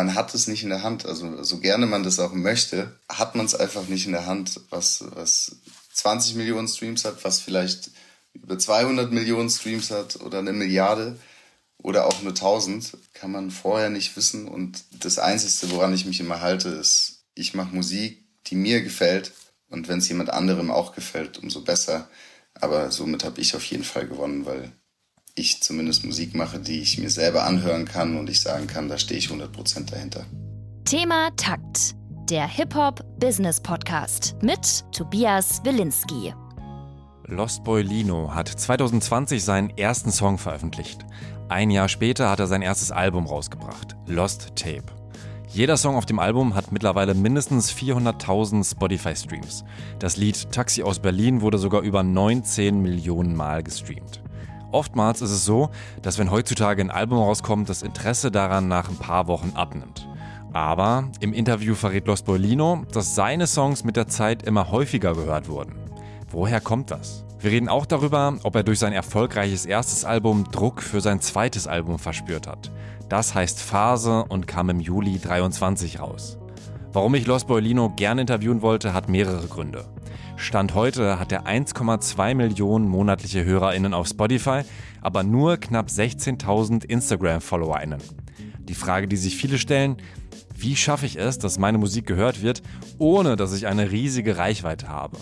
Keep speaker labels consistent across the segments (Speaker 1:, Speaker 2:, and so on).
Speaker 1: man hat es nicht in der Hand. Also so gerne man das auch möchte, hat man es einfach nicht in der Hand, was, was 20 Millionen Streams hat, was vielleicht über 200 Millionen Streams hat oder eine Milliarde oder auch nur 1000, kann man vorher nicht wissen. Und das Einzige, woran ich mich immer halte, ist, ich mache Musik, die mir gefällt. Und wenn es jemand anderem auch gefällt, umso besser. Aber somit habe ich auf jeden Fall gewonnen, weil ich zumindest Musik mache, die ich mir selber anhören kann und ich sagen kann, da stehe ich 100% dahinter.
Speaker 2: Thema Takt, der Hip-Hop-Business-Podcast mit Tobias Wilinski.
Speaker 3: Lost Boy Lino hat 2020 seinen ersten Song veröffentlicht. Ein Jahr später hat er sein erstes Album rausgebracht, Lost Tape. Jeder Song auf dem Album hat mittlerweile mindestens 400.000 Spotify-Streams. Das Lied Taxi aus Berlin wurde sogar über 19 Millionen Mal gestreamt. Oftmals ist es so, dass wenn heutzutage ein Album rauskommt, das Interesse daran nach ein paar Wochen abnimmt. Aber im Interview verrät Los Bolino, dass seine Songs mit der Zeit immer häufiger gehört wurden. Woher kommt das? Wir reden auch darüber, ob er durch sein erfolgreiches erstes Album Druck für sein zweites Album verspürt hat. Das heißt Phase und kam im Juli 23 raus. Warum ich Los Boilino gern interviewen wollte, hat mehrere Gründe. Stand heute hat er 1,2 Millionen monatliche HörerInnen auf Spotify, aber nur knapp 16.000 Instagram-FollowerInnen. Die Frage, die sich viele stellen, wie schaffe ich es, dass meine Musik gehört wird, ohne dass ich eine riesige Reichweite habe?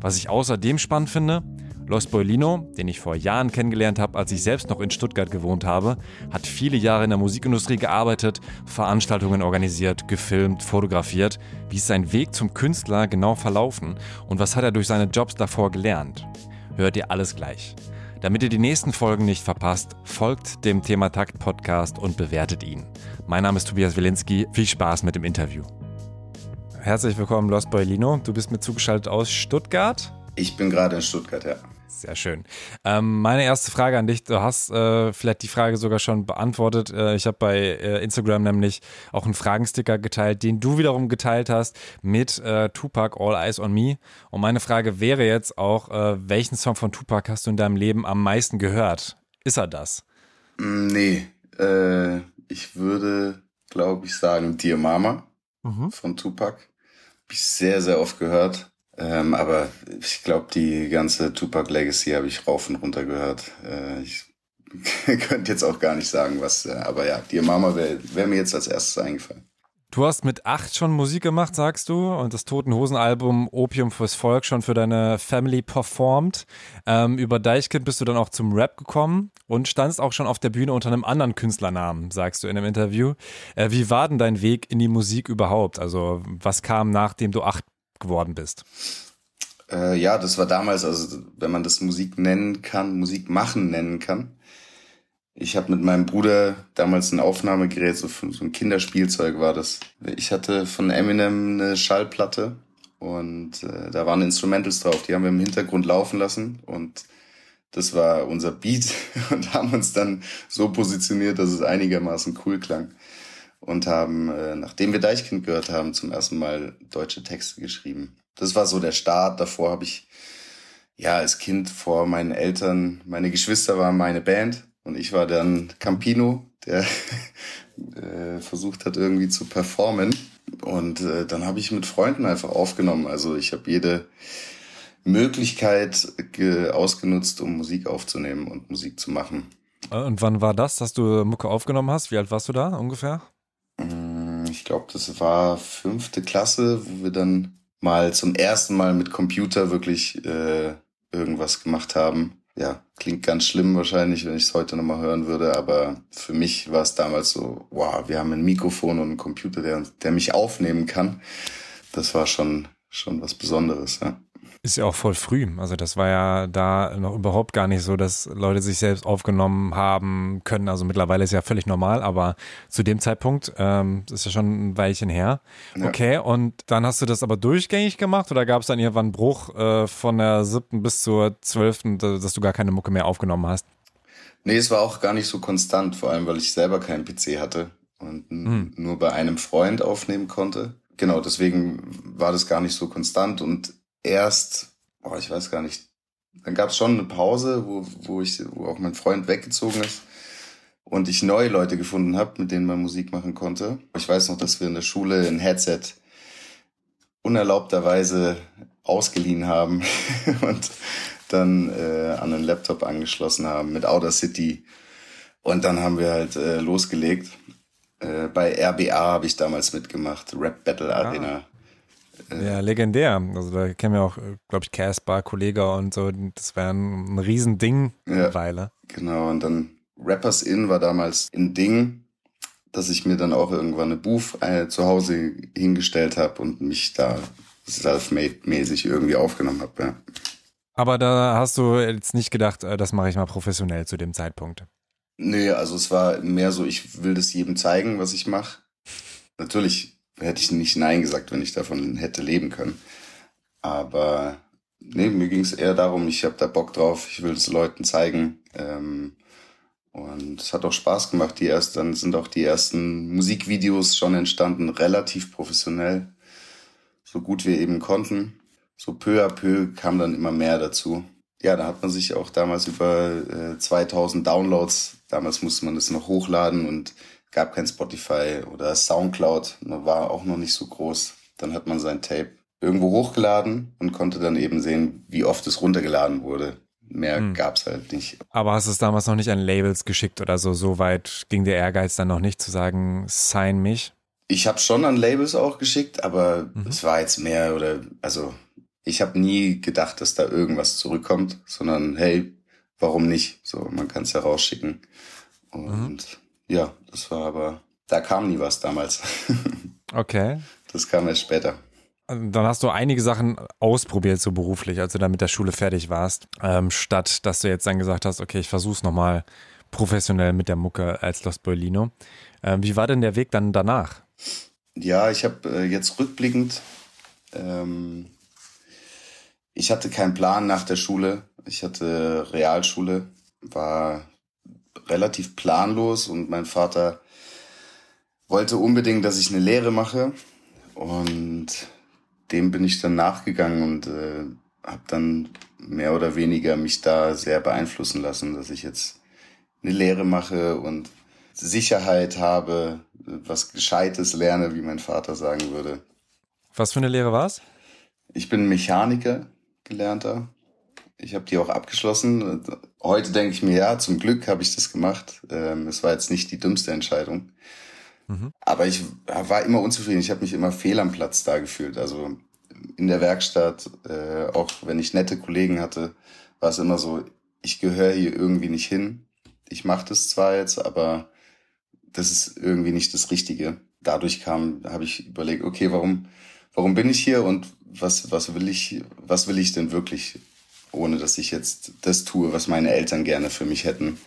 Speaker 3: Was ich außerdem spannend finde, Los Boilino, den ich vor Jahren kennengelernt habe, als ich selbst noch in Stuttgart gewohnt habe, hat viele Jahre in der Musikindustrie gearbeitet, Veranstaltungen organisiert, gefilmt, fotografiert. Wie ist sein Weg zum Künstler genau verlaufen und was hat er durch seine Jobs davor gelernt? Hört ihr alles gleich. Damit ihr die nächsten Folgen nicht verpasst, folgt dem Thema Takt Podcast und bewertet ihn. Mein Name ist Tobias Wilinski. Viel Spaß mit dem Interview. Herzlich willkommen, Los Boilino. Du bist mir zugeschaltet aus Stuttgart.
Speaker 1: Ich bin gerade in Stuttgart, ja.
Speaker 3: Sehr schön. Ähm, meine erste Frage an dich, du hast äh, vielleicht die Frage sogar schon beantwortet. Äh, ich habe bei äh, Instagram nämlich auch einen Fragensticker geteilt, den du wiederum geteilt hast mit äh, Tupac All Eyes on Me. Und meine Frage wäre jetzt auch, äh, welchen Song von Tupac hast du in deinem Leben am meisten gehört? Ist er das?
Speaker 1: Mm, nee, äh, ich würde, glaube ich, sagen Dear Mama mhm. von Tupac. Habe ich sehr, sehr oft gehört. Ähm, aber ich glaube, die ganze Tupac Legacy habe ich rauf und runter gehört. Äh, ich könnte jetzt auch gar nicht sagen, was, äh, aber ja, die Mama wäre wär mir jetzt als erstes eingefallen.
Speaker 3: Du hast mit acht schon Musik gemacht, sagst du, und das Toten Hosen Album Opium fürs Volk schon für deine Family performt. Ähm, über Deichkind bist du dann auch zum Rap gekommen und standst auch schon auf der Bühne unter einem anderen Künstlernamen, sagst du in einem Interview. Äh, wie war denn dein Weg in die Musik überhaupt? Also was kam nachdem du acht geworden bist?
Speaker 1: Äh, ja, das war damals, also wenn man das Musik nennen kann, Musik machen nennen kann. Ich habe mit meinem Bruder damals ein Aufnahmegerät, so, so ein Kinderspielzeug war das. Ich hatte von Eminem eine Schallplatte und äh, da waren Instrumentals drauf, die haben wir im Hintergrund laufen lassen und das war unser Beat und haben uns dann so positioniert, dass es einigermaßen cool klang und haben, äh, nachdem wir Deichkind gehört haben, zum ersten Mal deutsche Texte geschrieben. Das war so der Start. Davor habe ich ja als Kind vor meinen Eltern, meine Geschwister waren meine Band und ich war dann Campino, der äh, versucht hat irgendwie zu performen. Und äh, dann habe ich mit Freunden einfach aufgenommen. Also ich habe jede Möglichkeit ausgenutzt, um Musik aufzunehmen und Musik zu machen.
Speaker 3: Und wann war das, dass du Mucke aufgenommen hast? Wie alt warst du da ungefähr?
Speaker 1: Ich glaube, das war fünfte Klasse, wo wir dann mal zum ersten Mal mit Computer wirklich äh, irgendwas gemacht haben. Ja, klingt ganz schlimm wahrscheinlich, wenn ich es heute nochmal hören würde, aber für mich war es damals so, wow, wir haben ein Mikrofon und einen Computer, der, der mich aufnehmen kann. Das war schon, schon was Besonderes, ja.
Speaker 3: Ist ja auch voll früh. Also das war ja da noch überhaupt gar nicht so, dass Leute sich selbst aufgenommen haben können. Also mittlerweile ist ja völlig normal, aber zu dem Zeitpunkt ähm, ist ja schon ein Weilchen her. Ja. Okay, und dann hast du das aber durchgängig gemacht oder gab es dann irgendwann einen Bruch äh, von der siebten bis zur zwölften, dass du gar keine Mucke mehr aufgenommen hast?
Speaker 1: Nee, es war auch gar nicht so konstant, vor allem weil ich selber keinen PC hatte und hm. nur bei einem Freund aufnehmen konnte. Genau, deswegen war das gar nicht so konstant und erst, oh, ich weiß gar nicht, dann gab es schon eine Pause, wo, wo ich, wo auch mein Freund weggezogen ist. und ich neue Leute gefunden habe, mit denen man Musik machen konnte. Ich weiß noch, dass wir in der Schule ein Headset unerlaubterweise ausgeliehen haben und dann äh, an einen Laptop angeschlossen haben mit Outer City. Und dann haben wir halt äh, losgelegt. Äh, bei RBA habe ich damals mitgemacht, Rap Battle ah. Arena.
Speaker 3: Ja, legendär. Also da kennen wir auch, glaube ich, Casper, Kollege und so. Das wäre ein, ein Riesending
Speaker 1: eine ja, Weile. Genau, und dann Rappers In war damals ein Ding, dass ich mir dann auch irgendwann eine Booth äh, zu Hause hingestellt habe und mich da self-made-mäßig irgendwie aufgenommen habe. Ja.
Speaker 3: Aber da hast du jetzt nicht gedacht, äh, das mache ich mal professionell zu dem Zeitpunkt.
Speaker 1: Nee, also es war mehr so, ich will das jedem zeigen, was ich mache. Natürlich hätte ich nicht Nein gesagt, wenn ich davon hätte leben können. Aber nee, mir ging es eher darum, ich habe da Bock drauf, ich will es Leuten zeigen. Ähm, und es hat auch Spaß gemacht. Die erst, dann sind auch die ersten Musikvideos schon entstanden, relativ professionell, so gut wir eben konnten. So peu à peu kam dann immer mehr dazu. Ja, da hat man sich auch damals über äh, 2000 Downloads, damals musste man das noch hochladen und gab kein Spotify oder Soundcloud, war auch noch nicht so groß. Dann hat man sein Tape irgendwo hochgeladen und konnte dann eben sehen, wie oft es runtergeladen wurde. Mehr hm. gab's halt nicht.
Speaker 3: Aber hast du es damals noch nicht an Labels geschickt oder so? So weit ging der Ehrgeiz dann noch nicht zu sagen, sign mich?
Speaker 1: Ich habe schon an Labels auch geschickt, aber mhm. es war jetzt mehr oder also ich habe nie gedacht, dass da irgendwas zurückkommt, sondern hey, warum nicht? So, man kann es ja rausschicken. Und mhm. Ja, das war aber, da kam nie was damals.
Speaker 3: okay.
Speaker 1: Das kam erst später.
Speaker 3: Dann hast du einige Sachen ausprobiert, so beruflich, als du dann mit der Schule fertig warst, ähm, statt dass du jetzt dann gesagt hast, okay, ich versuch's nochmal professionell mit der Mucke als Los Boilino. Ähm, wie war denn der Weg dann danach?
Speaker 1: Ja, ich habe äh, jetzt rückblickend, ähm, ich hatte keinen Plan nach der Schule. Ich hatte Realschule, war relativ planlos und mein Vater wollte unbedingt, dass ich eine Lehre mache und dem bin ich dann nachgegangen und äh, habe dann mehr oder weniger mich da sehr beeinflussen lassen, dass ich jetzt eine Lehre mache und Sicherheit habe, was Gescheites lerne, wie mein Vater sagen würde.
Speaker 3: Was für eine Lehre war's?
Speaker 1: Ich bin Mechaniker, gelernter. Ich habe die auch abgeschlossen. Heute denke ich mir, ja, zum Glück habe ich das gemacht. Ähm, es war jetzt nicht die dümmste Entscheidung. Mhm. Aber ich war immer unzufrieden. Ich habe mich immer fehl am Platz da gefühlt. Also in der Werkstatt, äh, auch wenn ich nette Kollegen hatte, war es immer so, ich gehöre hier irgendwie nicht hin. Ich mache das zwar jetzt, aber das ist irgendwie nicht das Richtige. Dadurch kam, habe ich überlegt, okay, warum, warum bin ich hier und was, was will ich, was will ich denn wirklich, ohne dass ich jetzt das tue, was meine Eltern gerne für mich hätten.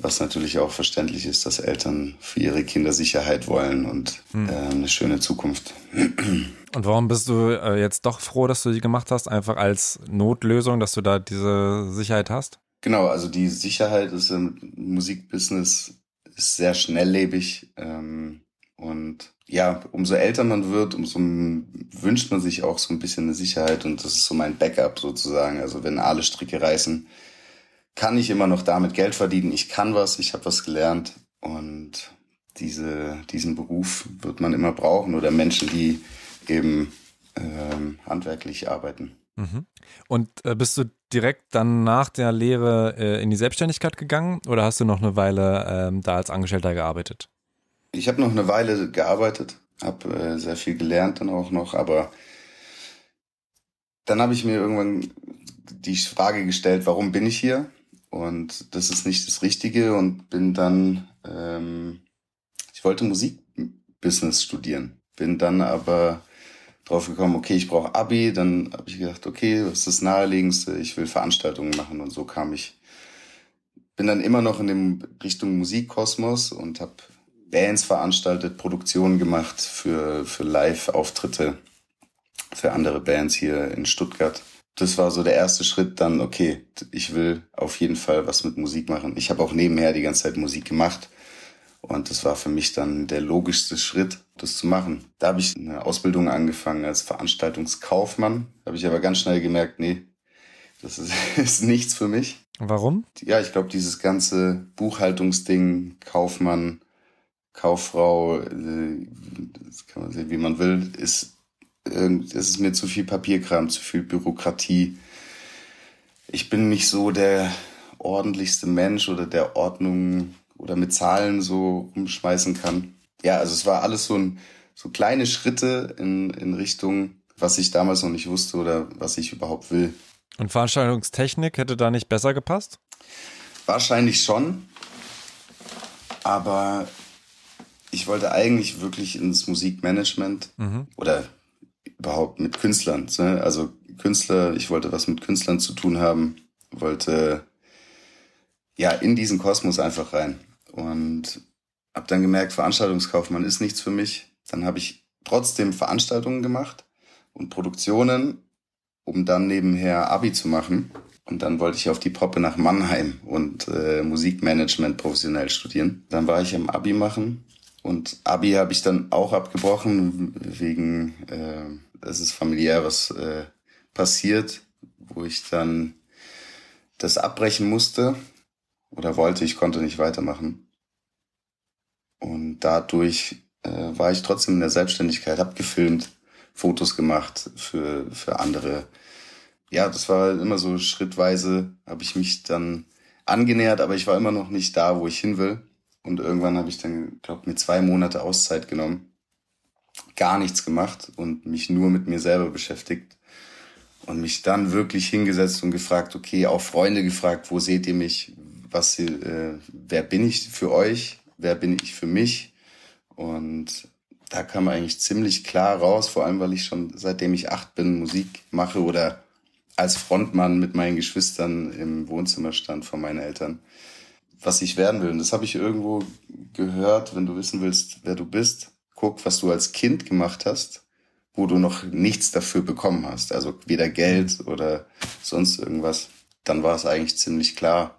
Speaker 1: Was natürlich auch verständlich ist, dass Eltern für ihre Kinder Sicherheit wollen und hm. äh, eine schöne Zukunft.
Speaker 3: Und warum bist du äh, jetzt doch froh, dass du die gemacht hast? Einfach als Notlösung, dass du da diese Sicherheit hast?
Speaker 1: Genau, also die Sicherheit ist im Musikbusiness ist sehr schnelllebig ähm, und ja, umso älter man wird, umso wünscht man sich auch so ein bisschen eine Sicherheit und das ist so mein Backup sozusagen. Also wenn alle Stricke reißen, kann ich immer noch damit Geld verdienen. Ich kann was, ich habe was gelernt und diese, diesen Beruf wird man immer brauchen oder Menschen, die eben ähm, handwerklich arbeiten.
Speaker 3: Mhm. Und äh, bist du direkt dann nach der Lehre äh, in die Selbstständigkeit gegangen oder hast du noch eine Weile äh, da als Angestellter gearbeitet?
Speaker 1: Ich habe noch eine Weile gearbeitet, habe äh, sehr viel gelernt dann auch noch, aber dann habe ich mir irgendwann die Frage gestellt, warum bin ich hier? Und das ist nicht das Richtige und bin dann, ähm, ich wollte Musikbusiness studieren, bin dann aber drauf gekommen, okay, ich brauche Abi, dann habe ich gedacht, okay, was ist das naheliegendste? Ich will Veranstaltungen machen und so kam ich, bin dann immer noch in dem Richtung Musikkosmos und habe Bands veranstaltet, Produktionen gemacht für, für Live-Auftritte für andere Bands hier in Stuttgart das war so der erste Schritt dann, okay, ich will auf jeden Fall was mit Musik machen. Ich habe auch nebenher die ganze Zeit Musik gemacht und das war für mich dann der logischste Schritt, das zu machen. Da habe ich eine Ausbildung angefangen als Veranstaltungskaufmann, habe ich aber ganz schnell gemerkt, nee, das ist, ist nichts für mich.
Speaker 3: Warum?
Speaker 1: Ja, ich glaube, dieses ganze Buchhaltungsding, Kaufmann, Kauffrau, das kann man sehen, wie man will, ist, es ist mir zu viel Papierkram, zu viel Bürokratie. Ich bin nicht so der ordentlichste Mensch oder der Ordnung oder mit Zahlen so umschmeißen kann. Ja, also es war alles so ein, so kleine Schritte in, in Richtung, was ich damals noch nicht wusste oder was ich überhaupt will.
Speaker 3: Und Veranstaltungstechnik hätte da nicht besser gepasst?
Speaker 1: Wahrscheinlich schon. Aber ich wollte eigentlich wirklich ins Musikmanagement mhm. oder überhaupt mit Künstlern. Ne? Also Künstler, ich wollte was mit Künstlern zu tun haben, wollte ja in diesen Kosmos einfach rein. Und habe dann gemerkt, Veranstaltungskaufmann ist nichts für mich. Dann habe ich trotzdem Veranstaltungen gemacht und Produktionen, um dann nebenher Abi zu machen. Und dann wollte ich auf die Poppe nach Mannheim und äh, Musikmanagement professionell studieren. Dann war ich am Abi machen und Abi habe ich dann auch abgebrochen wegen, äh, es ist familiär was äh, passiert, wo ich dann das abbrechen musste oder wollte. Ich konnte nicht weitermachen. Und dadurch äh, war ich trotzdem in der Selbstständigkeit, habe gefilmt, Fotos gemacht für, für andere. Ja, das war immer so schrittweise, habe ich mich dann angenähert, aber ich war immer noch nicht da, wo ich hin will. Und irgendwann habe ich dann, glaube mir zwei Monate Auszeit genommen, gar nichts gemacht und mich nur mit mir selber beschäftigt und mich dann wirklich hingesetzt und gefragt, okay, auch Freunde gefragt, wo seht ihr mich, was, äh, wer bin ich für euch, wer bin ich für mich? Und da kam eigentlich ziemlich klar raus, vor allem weil ich schon seitdem ich acht bin Musik mache oder als Frontmann mit meinen Geschwistern im Wohnzimmer stand von meinen Eltern, was ich werden will. Und das habe ich irgendwo gehört, wenn du wissen willst, wer du bist, guck, was du als Kind gemacht hast, wo du noch nichts dafür bekommen hast, also weder Geld oder sonst irgendwas. Dann war es eigentlich ziemlich klar,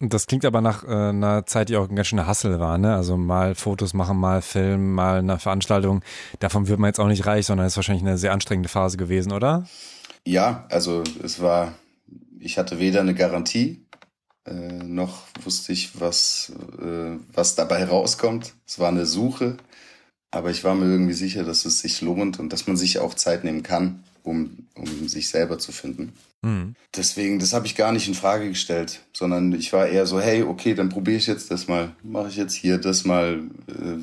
Speaker 3: das klingt aber nach äh, einer Zeit, die auch ein ganz schöner Hassel war, ne? Also mal Fotos machen, mal Filmen, mal eine Veranstaltung. Davon wird man jetzt auch nicht reich, sondern es ist wahrscheinlich eine sehr anstrengende Phase gewesen, oder?
Speaker 1: Ja, also es war, ich hatte weder eine Garantie, äh, noch wusste ich, was, äh, was dabei rauskommt. Es war eine Suche, aber ich war mir irgendwie sicher, dass es sich lohnt und dass man sich auch Zeit nehmen kann, um, um sich selber zu finden. Mhm. Deswegen, das habe ich gar nicht in Frage gestellt, sondern ich war eher so, hey, okay, dann probiere ich jetzt das mal, mache ich jetzt hier das mal, äh,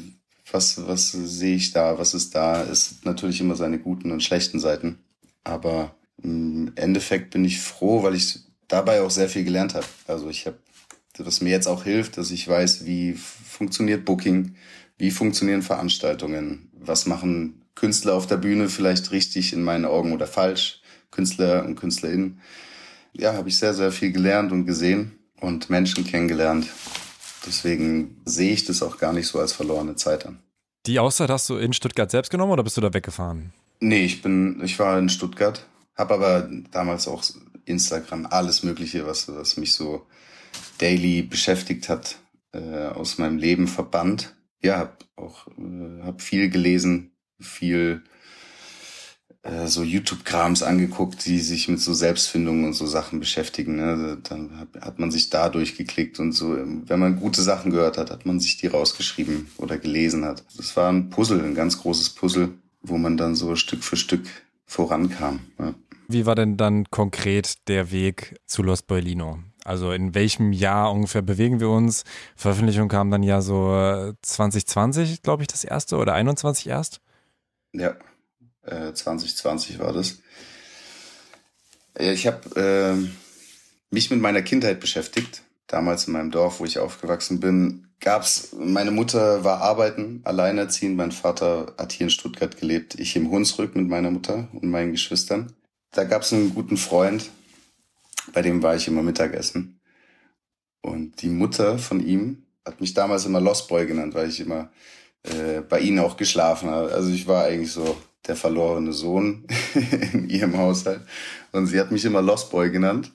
Speaker 1: was, was sehe ich da, was ist da, ist natürlich immer seine guten und schlechten Seiten. Aber im Endeffekt bin ich froh, weil ich dabei auch sehr viel gelernt habe. Also ich habe, was mir jetzt auch hilft, dass ich weiß, wie funktioniert Booking, wie funktionieren Veranstaltungen, was machen Künstler auf der Bühne vielleicht richtig in meinen Augen oder falsch Künstler und Künstlerinnen. Ja, habe ich sehr, sehr viel gelernt und gesehen und Menschen kennengelernt. Deswegen sehe ich das auch gar nicht so als verlorene Zeit an.
Speaker 3: Die Auszeit hast du in Stuttgart selbst genommen oder bist du da weggefahren?
Speaker 1: Nee, ich bin, ich war in Stuttgart, habe aber damals auch Instagram, alles Mögliche, was, was mich so daily beschäftigt hat, äh, aus meinem Leben verbannt. Ja, hab auch äh, hab viel gelesen, viel äh, so YouTube-Krams angeguckt, die sich mit so Selbstfindung und so Sachen beschäftigen. Ne? Dann hat man sich da durchgeklickt und so. Wenn man gute Sachen gehört hat, hat man sich die rausgeschrieben oder gelesen hat. Das war ein Puzzle, ein ganz großes Puzzle, wo man dann so Stück für Stück vorankam. Ja.
Speaker 3: Wie war denn dann konkret der Weg zu Los Boilino? Also in welchem Jahr ungefähr bewegen wir uns? Veröffentlichung kam dann ja so 2020, äh, glaube ich, das erste oder 21 erst?
Speaker 1: Ja, 2020 äh, war das. Ich habe äh, mich mit meiner Kindheit beschäftigt. Damals in meinem Dorf, wo ich aufgewachsen bin, gab's. Meine Mutter war arbeiten, alleinerziehend. Mein Vater hat hier in Stuttgart gelebt. Ich im Hunsrück mit meiner Mutter und meinen Geschwistern. Da gab's einen guten Freund, bei dem war ich immer Mittagessen. Und die Mutter von ihm hat mich damals immer Lost Boy genannt, weil ich immer äh, bei ihnen auch geschlafen habe. Also ich war eigentlich so der verlorene Sohn in ihrem Haushalt. Und sie hat mich immer Lost Boy genannt.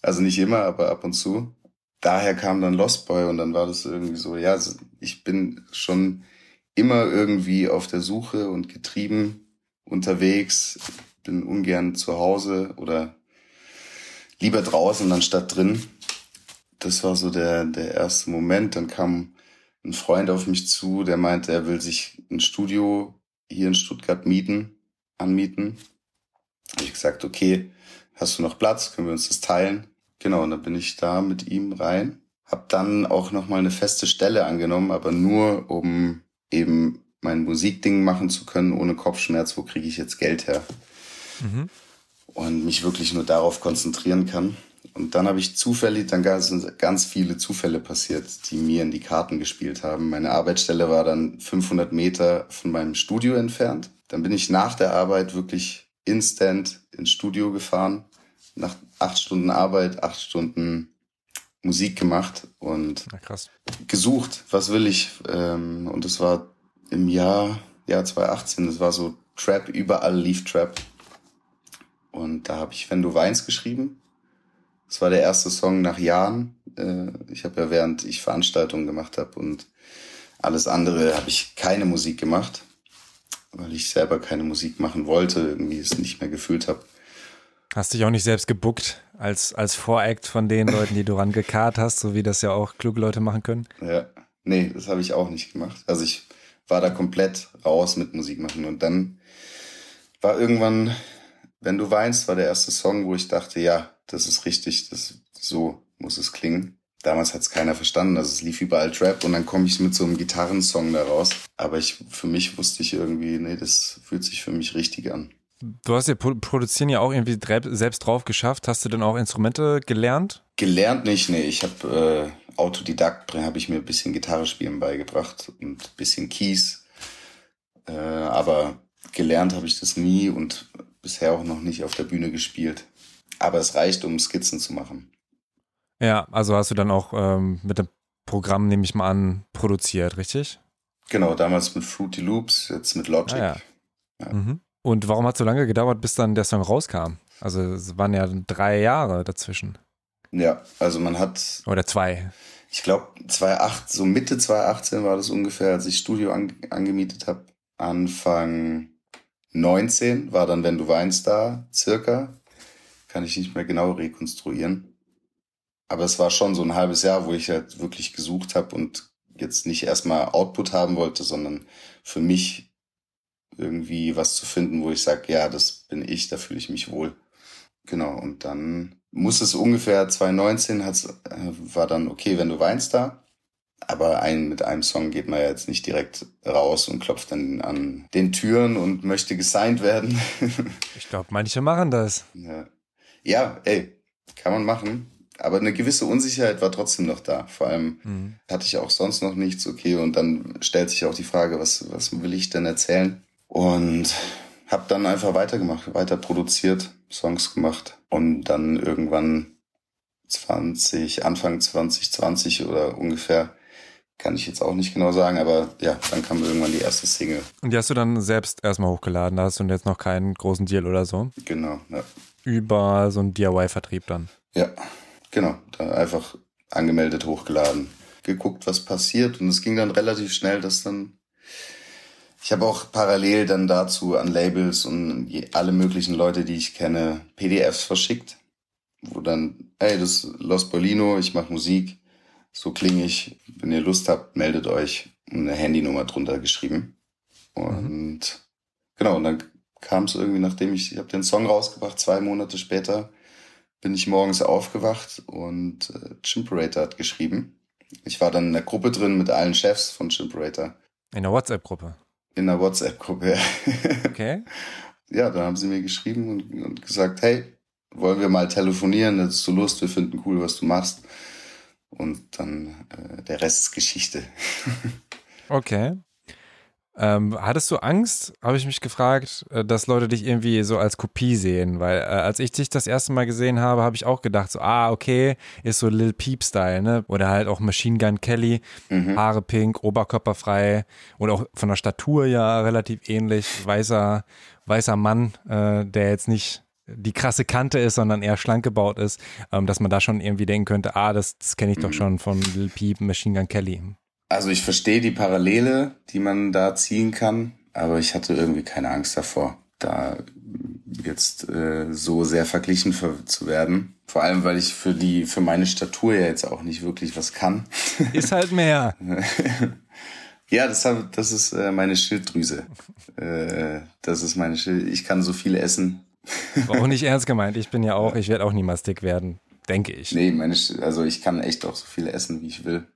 Speaker 1: Also nicht immer, aber ab und zu. Daher kam dann Lost Boy und dann war das irgendwie so, ja, ich bin schon immer irgendwie auf der Suche und getrieben unterwegs, bin ungern zu Hause oder lieber draußen anstatt drin. Das war so der, der erste Moment. Dann kam ein Freund auf mich zu, der meinte, er will sich ein Studio hier in Stuttgart mieten, anmieten. Habe ich gesagt, okay, hast du noch Platz? Können wir uns das teilen? Genau, und dann bin ich da mit ihm rein. Hab dann auch nochmal eine feste Stelle angenommen, aber nur um eben mein Musikding machen zu können, ohne Kopfschmerz, wo kriege ich jetzt Geld her? Mhm. Und mich wirklich nur darauf konzentrieren kann. Und dann habe ich zufällig, dann sind ganz viele Zufälle passiert, die mir in die Karten gespielt haben. Meine Arbeitsstelle war dann 500 Meter von meinem Studio entfernt. Dann bin ich nach der Arbeit wirklich instant ins Studio gefahren. Nach acht Stunden Arbeit, acht Stunden Musik gemacht und gesucht, was will ich. Ähm, und es war im Jahr, Jahr 2018, es war so Trap, überall lief Trap. Und da habe ich Wenn du weinst geschrieben. Das war der erste Song nach Jahren. Äh, ich habe ja während ich Veranstaltungen gemacht habe und alles andere habe ich keine Musik gemacht, weil ich selber keine Musik machen wollte, irgendwie es nicht mehr gefühlt habe.
Speaker 3: Hast dich auch nicht selbst gebuckt als, als Voract von den Leuten, die du rangekarrt hast, so wie das ja auch kluge Leute machen können?
Speaker 1: Ja, nee, das habe ich auch nicht gemacht. Also ich war da komplett raus mit Musik machen und dann war irgendwann, wenn du weinst, war der erste Song, wo ich dachte, ja, das ist richtig, das, so muss es klingen. Damals hat es keiner verstanden, also es lief überall Trap und dann komme ich mit so einem Gitarrensong da raus. Aber ich, für mich wusste ich irgendwie, nee, das fühlt sich für mich richtig an.
Speaker 3: Du hast ja Produzieren ja auch irgendwie selbst drauf geschafft. Hast du denn auch Instrumente gelernt?
Speaker 1: Gelernt nicht, nee. Ich habe äh, Autodidakt, habe ich mir ein bisschen Gitarre spielen beigebracht und ein bisschen Keys. Äh, aber gelernt habe ich das nie und bisher auch noch nicht auf der Bühne gespielt. Aber es reicht, um Skizzen zu machen.
Speaker 3: Ja, also hast du dann auch ähm, mit dem Programm, nehme ich mal an, produziert, richtig?
Speaker 1: Genau, damals mit Fruity Loops, jetzt mit Logic. Ah, ja.
Speaker 3: Ja. Mhm. Und warum hat es so lange gedauert, bis dann der Song rauskam? Also es waren ja drei Jahre dazwischen.
Speaker 1: Ja, also man hat.
Speaker 3: Oder zwei.
Speaker 1: Ich glaube, 2008, so Mitte 2018 war das ungefähr, als ich Studio an, angemietet habe. Anfang 19 war dann Wenn du weinst da, circa. Kann ich nicht mehr genau rekonstruieren. Aber es war schon so ein halbes Jahr, wo ich halt wirklich gesucht habe und jetzt nicht erstmal Output haben wollte, sondern für mich irgendwie was zu finden, wo ich sage, ja, das bin ich, da fühle ich mich wohl. Genau, und dann muss es ungefähr 2019 hat's, äh, war dann okay, wenn du weinst da. Aber ein, mit einem Song geht man ja jetzt nicht direkt raus und klopft dann an den Türen und möchte gesigned werden.
Speaker 3: ich glaube, manche machen das.
Speaker 1: Ja. ja, ey, kann man machen. Aber eine gewisse Unsicherheit war trotzdem noch da. Vor allem mhm. hatte ich auch sonst noch nichts, okay. Und dann stellt sich auch die Frage, was, was will ich denn erzählen? Und habe dann einfach weitergemacht, weiter produziert, Songs gemacht und dann irgendwann 20, Anfang 2020 oder ungefähr, kann ich jetzt auch nicht genau sagen, aber ja, dann kam irgendwann die erste Single.
Speaker 3: Und die hast du dann selbst erstmal hochgeladen, da hast du jetzt noch keinen großen Deal oder so?
Speaker 1: Genau, ja.
Speaker 3: Über so einen DIY-Vertrieb dann?
Speaker 1: Ja, genau, da einfach angemeldet, hochgeladen, geguckt, was passiert und es ging dann relativ schnell, dass dann ich habe auch parallel dann dazu an Labels und alle möglichen Leute, die ich kenne, PDFs verschickt, wo dann, hey, das ist Los Bolino, ich mache Musik, so klinge ich, wenn ihr Lust habt, meldet euch eine Handynummer drunter geschrieben. Und mhm. genau, und dann kam es irgendwie, nachdem ich, ich habe den Song rausgebracht, zwei Monate später bin ich morgens aufgewacht und äh, Chimperator hat geschrieben. Ich war dann in der Gruppe drin mit allen Chefs von Chimperator.
Speaker 3: In der WhatsApp-Gruppe?
Speaker 1: in der WhatsApp-Gruppe.
Speaker 3: Okay.
Speaker 1: ja, dann haben sie mir geschrieben und, und, gesagt, hey, wollen wir mal telefonieren, hättest du Lust, wir finden cool, was du machst. Und dann äh, der Rest ist Geschichte.
Speaker 3: okay. Ähm, hattest du Angst, habe ich mich gefragt, äh, dass Leute dich irgendwie so als Kopie sehen? Weil äh, als ich dich das erste Mal gesehen habe, habe ich auch gedacht, so, ah, okay, ist so Lil Peep-Style, ne? Oder halt auch Machine Gun Kelly, mhm. Haare pink, Oberkörper frei und auch von der Statur ja relativ ähnlich, weißer, weißer Mann, äh, der jetzt nicht die krasse Kante ist, sondern eher schlank gebaut ist, ähm, dass man da schon irgendwie denken könnte, ah, das, das kenne ich mhm. doch schon von Lil Peep, Machine Gun Kelly.
Speaker 1: Also ich verstehe die Parallele, die man da ziehen kann, aber ich hatte irgendwie keine Angst davor. Da jetzt äh, so sehr verglichen für, zu werden. Vor allem, weil ich für die, für meine Statur ja jetzt auch nicht wirklich was kann.
Speaker 3: Ist halt mehr.
Speaker 1: ja, das, hab, das ist äh, meine Schilddrüse. Äh, das ist meine Schild. Ich kann so viel essen.
Speaker 3: War auch nicht ernst gemeint. Ich bin ja auch, ich werde auch niemals dick werden, denke ich.
Speaker 1: Nee, meine, also ich kann echt auch so viel essen, wie ich will.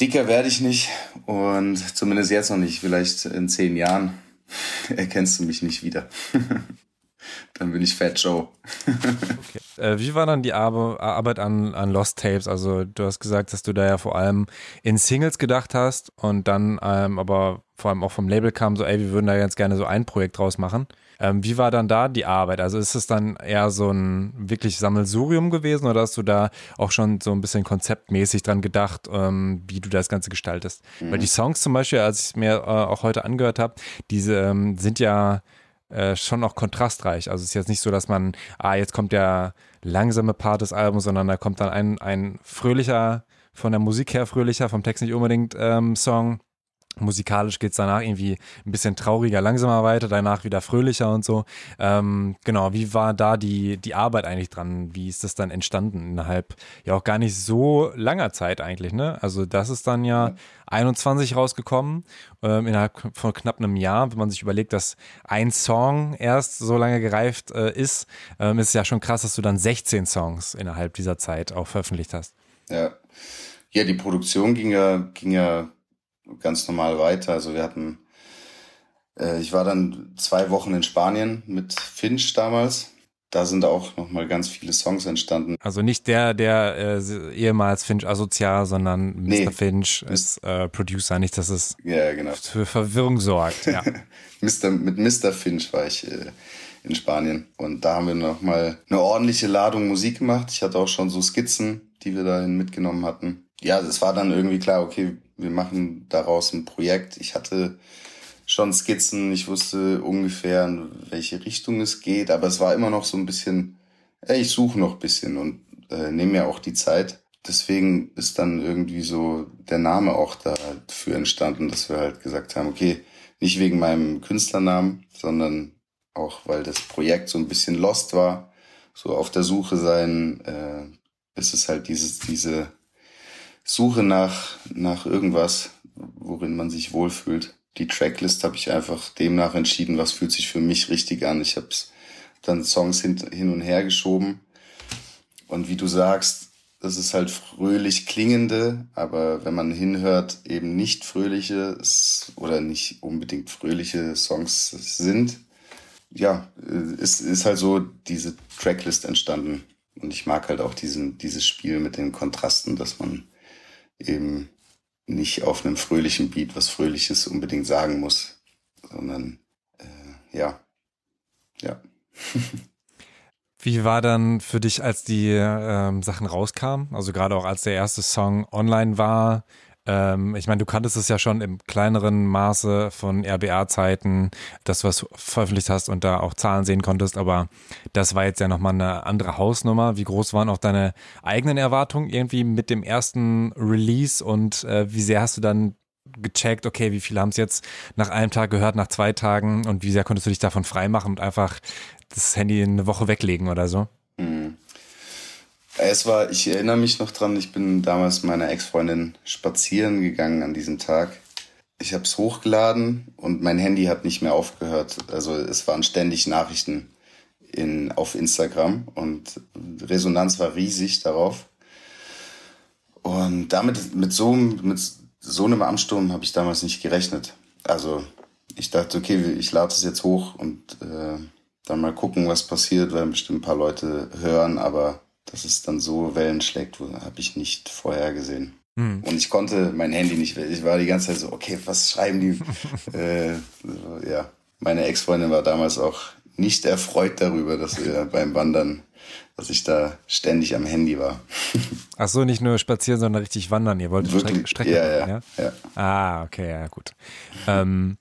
Speaker 1: Dicker werde ich nicht und zumindest jetzt noch nicht. Vielleicht in zehn Jahren erkennst du mich nicht wieder. dann bin ich Fat Joe.
Speaker 3: okay. Äh, wie war dann die Arbeit an, an Lost Tapes? Also du hast gesagt, dass du da ja vor allem in Singles gedacht hast und dann ähm, aber vor allem auch vom Label kam so, ey, wir würden da ganz gerne so ein Projekt draus machen. Ähm, wie war dann da die Arbeit? Also ist es dann eher so ein wirklich Sammelsurium gewesen oder hast du da auch schon so ein bisschen konzeptmäßig dran gedacht, ähm, wie du das Ganze gestaltest? Mhm. Weil die Songs zum Beispiel, als ich es mir äh, auch heute angehört habe, diese ähm, sind ja äh, schon auch kontrastreich. Also es ist jetzt nicht so, dass man, ah, jetzt kommt der langsame Part des Albums, sondern da kommt dann ein, ein fröhlicher, von der Musik her fröhlicher, vom Text nicht unbedingt ähm, Song Musikalisch geht's danach irgendwie ein bisschen trauriger, langsamer weiter, danach wieder fröhlicher und so. Ähm, genau, wie war da die, die Arbeit eigentlich dran? Wie ist das dann entstanden innerhalb ja auch gar nicht so langer Zeit eigentlich, ne? Also das ist dann ja 21 rausgekommen, ähm, innerhalb von knapp einem Jahr. Wenn man sich überlegt, dass ein Song erst so lange gereift äh, ist, ähm, ist ja schon krass, dass du dann 16 Songs innerhalb dieser Zeit auch veröffentlicht hast.
Speaker 1: Ja. Ja, die Produktion ging ja, ging ja ganz normal weiter. Also wir hatten, äh, ich war dann zwei Wochen in Spanien mit Finch damals. Da sind auch nochmal ganz viele Songs entstanden.
Speaker 3: Also nicht der, der äh, ehemals Finch asozial, sondern Mr. Nee, Finch ist äh, Producer, nicht, dass es
Speaker 1: ja, genau.
Speaker 3: für Verwirrung sorgt. Ja.
Speaker 1: Mr., mit Mr. Finch war ich äh, in Spanien und da haben wir nochmal eine ordentliche Ladung Musik gemacht. Ich hatte auch schon so Skizzen, die wir dahin mitgenommen hatten. Ja, es war dann irgendwie klar, okay, wir machen daraus ein Projekt. Ich hatte schon Skizzen, ich wusste ungefähr, in welche Richtung es geht, aber es war immer noch so ein bisschen, ey, ich suche noch bisschen und äh, nehme mir auch die Zeit. Deswegen ist dann irgendwie so der Name auch dafür entstanden, dass wir halt gesagt haben, okay, nicht wegen meinem Künstlernamen, sondern auch weil das Projekt so ein bisschen lost war, so auf der Suche sein, äh, ist es halt dieses, diese Suche nach, nach irgendwas, worin man sich wohlfühlt. Die Tracklist habe ich einfach demnach entschieden, was fühlt sich für mich richtig an. Ich habe dann Songs hin, hin und her geschoben. Und wie du sagst, das ist halt fröhlich klingende, aber wenn man hinhört, eben nicht fröhliche oder nicht unbedingt fröhliche Songs sind. Ja, ist, ist halt so diese Tracklist entstanden. Und ich mag halt auch diesen, dieses Spiel mit den Kontrasten, dass man eben nicht auf einem fröhlichen Beat was Fröhliches unbedingt sagen muss, sondern äh, ja, ja.
Speaker 3: Wie war dann für dich, als die ähm, Sachen rauskamen? Also gerade auch als der erste Song online war, ähm, ich meine, du kanntest es ja schon im kleineren Maße von RBA-Zeiten, dass du was veröffentlicht hast und da auch Zahlen sehen konntest, aber das war jetzt ja nochmal eine andere Hausnummer. Wie groß waren auch deine eigenen Erwartungen irgendwie mit dem ersten Release und äh, wie sehr hast du dann gecheckt, okay, wie viele haben es jetzt nach einem Tag gehört, nach zwei Tagen und wie sehr konntest du dich davon freimachen und einfach das Handy eine Woche weglegen oder so? Mhm.
Speaker 1: Es war, ich erinnere mich noch dran, ich bin damals mit meiner Ex-Freundin spazieren gegangen an diesem Tag. Ich habe es hochgeladen und mein Handy hat nicht mehr aufgehört. Also es waren ständig Nachrichten in, auf Instagram und Resonanz war riesig darauf. Und damit, mit so, mit so einem Ansturm habe ich damals nicht gerechnet. Also ich dachte, okay, ich lade es jetzt hoch und äh, dann mal gucken, was passiert, weil bestimmt ein paar Leute hören, aber dass es dann so Wellen schlägt, habe ich nicht vorher gesehen. Hm. Und ich konnte mein Handy nicht, ich war die ganze Zeit so, okay, was schreiben die? äh, ja, meine Ex-Freundin war damals auch nicht erfreut darüber, dass wir beim Wandern, dass ich da ständig am Handy war.
Speaker 3: Ach so, nicht nur spazieren, sondern richtig wandern. Ihr wolltet Wirklich? Strecke,
Speaker 1: ja, ja, ja, ja.
Speaker 3: Ah, okay, ja, gut. Ähm,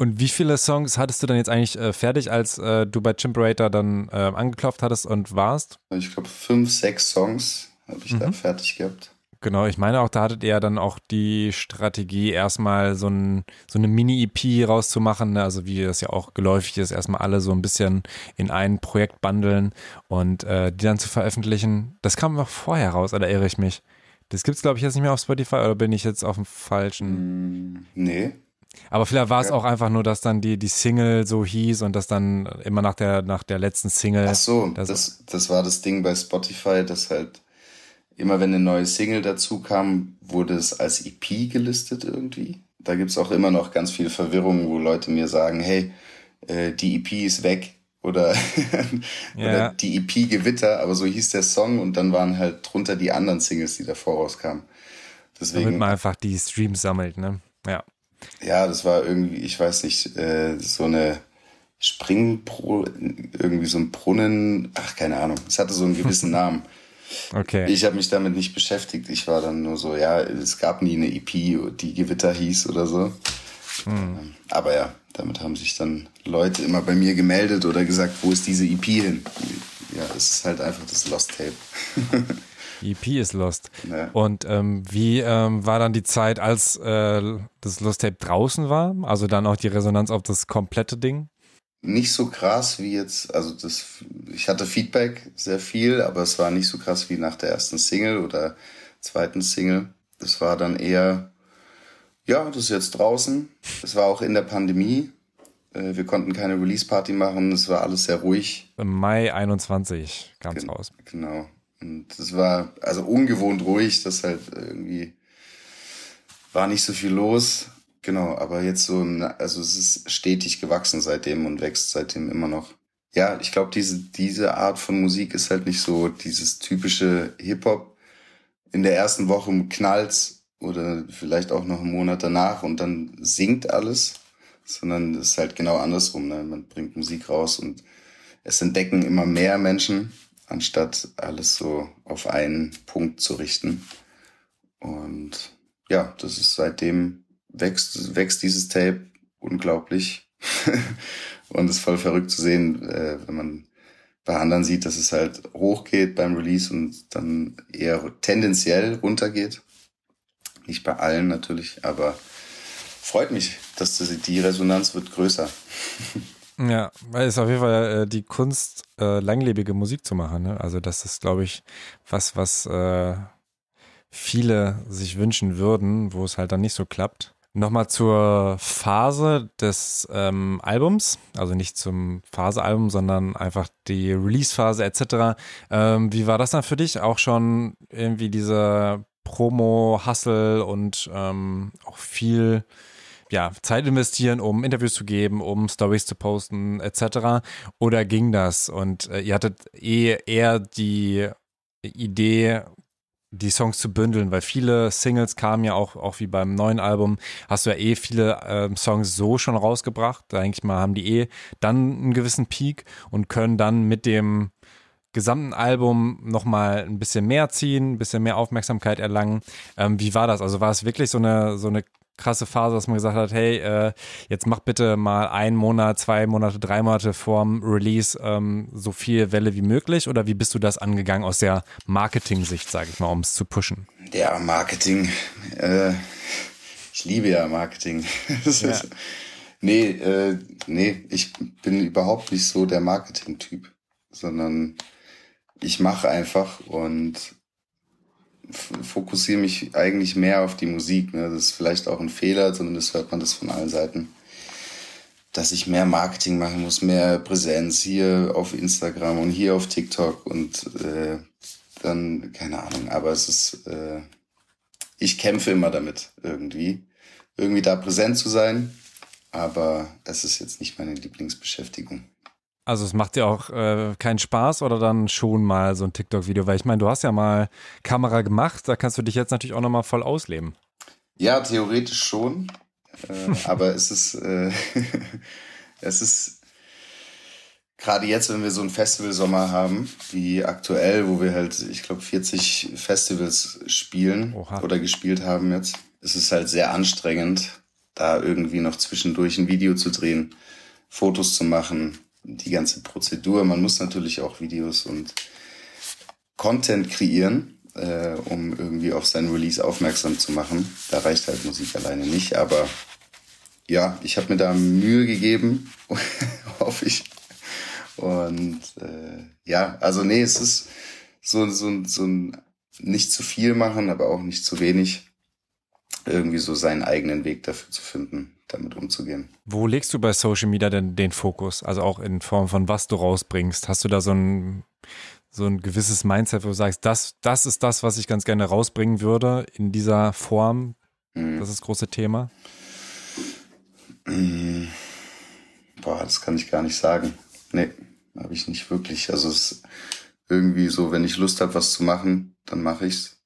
Speaker 3: und wie viele Songs hattest du dann jetzt eigentlich äh, fertig, als äh, du bei Chimperator dann äh, angeklopft hattest und warst?
Speaker 1: Ich glaube, fünf, sechs Songs habe ich mhm. da fertig gehabt.
Speaker 3: genau. Ich meine auch, da hattet ihr dann auch die Strategie, erstmal so, ein, so eine Mini-EP rauszumachen. Ne? Also wie das ja auch geläufig ist, erstmal alle so ein bisschen in ein Projekt bundeln und äh, die dann zu veröffentlichen. Das kam noch vorher raus, oder irre ich mich? Das gibt's, glaube ich, jetzt nicht mehr auf Spotify oder bin ich jetzt auf dem falschen?
Speaker 1: Mm, nee.
Speaker 3: Aber vielleicht war es ja. auch einfach nur, dass dann die, die Single so hieß und dass dann immer nach der, nach der letzten Single.
Speaker 1: Ach so, das, das, war das Ding bei Spotify, dass halt immer wenn eine neue Single dazu kam, wurde es als EP gelistet irgendwie. Da gibt's auch immer noch ganz viel Verwirrung, wo Leute mir sagen, hey, äh, die EP ist weg oder, ja. oder die EP Gewitter, aber so hieß der Song und dann waren halt drunter die anderen Singles, die davor rauskamen.
Speaker 3: Deswegen, Damit man einfach die Streams sammelt, ne? Ja.
Speaker 1: Ja, das war irgendwie, ich weiß nicht, äh, so eine Springpro, irgendwie so ein Brunnen, ach keine Ahnung, es hatte so einen gewissen Namen.
Speaker 3: Okay.
Speaker 1: Ich habe mich damit nicht beschäftigt. Ich war dann nur so, ja, es gab nie eine EP, die Gewitter hieß oder so. Hm. Aber ja, damit haben sich dann Leute immer bei mir gemeldet oder gesagt, wo ist diese EP hin? Ja, es ist halt einfach das Lost Tape.
Speaker 3: EP ist Lost. Ja. Und ähm, wie ähm, war dann die Zeit, als äh, das Lost Tape draußen war? Also dann auch die Resonanz auf das komplette Ding?
Speaker 1: Nicht so krass wie jetzt, also das, ich hatte Feedback sehr viel, aber es war nicht so krass wie nach der ersten Single oder zweiten Single. Es war dann eher, ja, das ist jetzt draußen. Es war auch in der Pandemie. Äh, wir konnten keine Release-Party machen. Es war alles sehr ruhig.
Speaker 3: Im Mai 21 kam es raus.
Speaker 1: Genau. Und es war also ungewohnt ruhig, das halt irgendwie war nicht so viel los. Genau, aber jetzt so, also es ist stetig gewachsen seitdem und wächst seitdem immer noch. Ja, ich glaube, diese, diese Art von Musik ist halt nicht so dieses typische Hip-Hop. In der ersten Woche knallt's oder vielleicht auch noch einen Monat danach und dann singt alles, sondern es ist halt genau andersrum. Ne? Man bringt Musik raus und es entdecken immer mehr Menschen anstatt alles so auf einen Punkt zu richten. Und ja, das ist seitdem wächst, wächst dieses Tape unglaublich. und es ist voll verrückt zu sehen, äh, wenn man bei anderen sieht, dass es halt hochgeht beim Release und dann eher tendenziell runtergeht. Nicht bei allen natürlich, aber freut mich, dass die Resonanz wird größer.
Speaker 3: Ja, weil es auf jeden Fall äh, die Kunst, äh, langlebige Musik zu machen. Ne? Also das ist, glaube ich, was, was äh, viele sich wünschen würden, wo es halt dann nicht so klappt. Nochmal zur Phase des ähm, Albums, also nicht zum Phasealbum, sondern einfach die Release-Phase etc. Ähm, wie war das dann für dich? Auch schon irgendwie diese Promo-Hustle und ähm, auch viel ja, Zeit investieren, um Interviews zu geben, um Stories zu posten, etc. Oder ging das? Und äh, ihr hattet eh eher die Idee, die Songs zu bündeln, weil viele Singles kamen ja auch, auch wie beim neuen Album, hast du ja eh viele ähm, Songs so schon rausgebracht. Da denke ich mal, haben die eh dann einen gewissen Peak und können dann mit dem gesamten Album nochmal ein bisschen mehr ziehen, ein bisschen mehr Aufmerksamkeit erlangen. Ähm, wie war das? Also war es wirklich so eine, so eine krasse Phase, dass man gesagt hat, hey, äh, jetzt mach bitte mal einen Monat, zwei Monate, drei Monate vorm Release ähm, so viel Welle wie möglich? Oder wie bist du das angegangen aus der Marketing-Sicht, sage ich mal, um es zu pushen?
Speaker 1: Ja, Marketing. Äh, ich liebe ja Marketing. ja. Ist, nee, äh, nee, ich bin überhaupt nicht so der Marketing-Typ, sondern ich mache einfach und fokussiere mich eigentlich mehr auf die Musik. Ne? Das ist vielleicht auch ein Fehler, sondern das hört man das von allen Seiten. Dass ich mehr Marketing machen muss, mehr Präsenz hier auf Instagram und hier auf TikTok und äh, dann, keine Ahnung, aber es ist, äh, ich kämpfe immer damit irgendwie. Irgendwie da präsent zu sein, aber es ist jetzt nicht meine Lieblingsbeschäftigung.
Speaker 3: Also es macht dir auch äh, keinen Spaß oder dann schon mal so ein TikTok-Video? Weil ich meine, du hast ja mal Kamera gemacht, da kannst du dich jetzt natürlich auch nochmal voll ausleben.
Speaker 1: Ja, theoretisch schon. Äh, aber es ist, äh, es ist gerade jetzt, wenn wir so einen Festivalsommer haben, wie aktuell, wo wir halt, ich glaube, 40 Festivals spielen Oha. oder gespielt haben jetzt, ist es halt sehr anstrengend, da irgendwie noch zwischendurch ein Video zu drehen, Fotos zu machen, die ganze Prozedur. Man muss natürlich auch Videos und Content kreieren. äh, um irgendwie auf sein Release aufmerksam zu machen. Da reicht halt Musik alleine nicht, aber ja, ich habe mir da Mühe gegeben, hoffe ich. Und äh, ja, also nee, es ist so, so, so ein nicht zu viel machen, aber auch nicht zu wenig. Irgendwie so seinen eigenen Weg dafür zu finden, damit umzugehen.
Speaker 3: Wo legst du bei Social Media denn den Fokus? Also auch in Form von was du rausbringst? Hast du da so ein, so ein gewisses Mindset, wo du sagst, das, das ist das, was ich ganz gerne rausbringen würde in dieser Form? Mhm. Das ist das große Thema.
Speaker 1: Mhm. Boah, das kann ich gar nicht sagen. Nee, habe ich nicht wirklich. Also es ist irgendwie so, wenn ich Lust habe, was zu machen, dann mache ich's.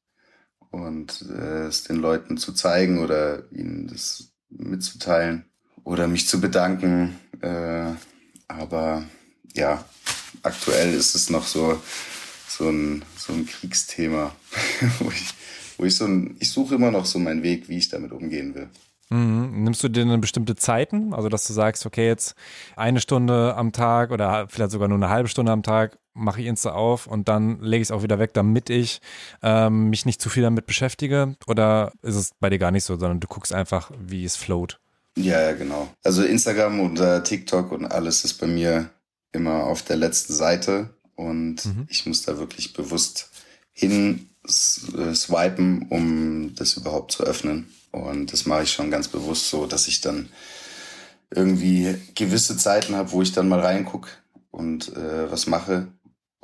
Speaker 1: Und äh, es den Leuten zu zeigen oder ihnen das mitzuteilen oder mich zu bedanken. Äh, aber ja, aktuell ist es noch so, so ein, so ein Kriegsthema, wo ich, wo ich so ein, ich suche immer noch so meinen Weg, wie ich damit umgehen will.
Speaker 3: Mhm. Nimmst du dir dann bestimmte Zeiten? Also, dass du sagst, okay, jetzt eine Stunde am Tag oder vielleicht sogar nur eine halbe Stunde am Tag mache ich Insta auf und dann lege ich es auch wieder weg, damit ich ähm, mich nicht zu viel damit beschäftige? Oder ist es bei dir gar nicht so, sondern du guckst einfach, wie es float?
Speaker 1: Ja, ja, genau. Also Instagram und äh, TikTok und alles ist bei mir immer auf der letzten Seite und mhm. ich muss da wirklich bewusst hin äh, swipen, um das überhaupt zu öffnen. Und das mache ich schon ganz bewusst so, dass ich dann irgendwie gewisse Zeiten habe, wo ich dann mal reingucke und äh, was mache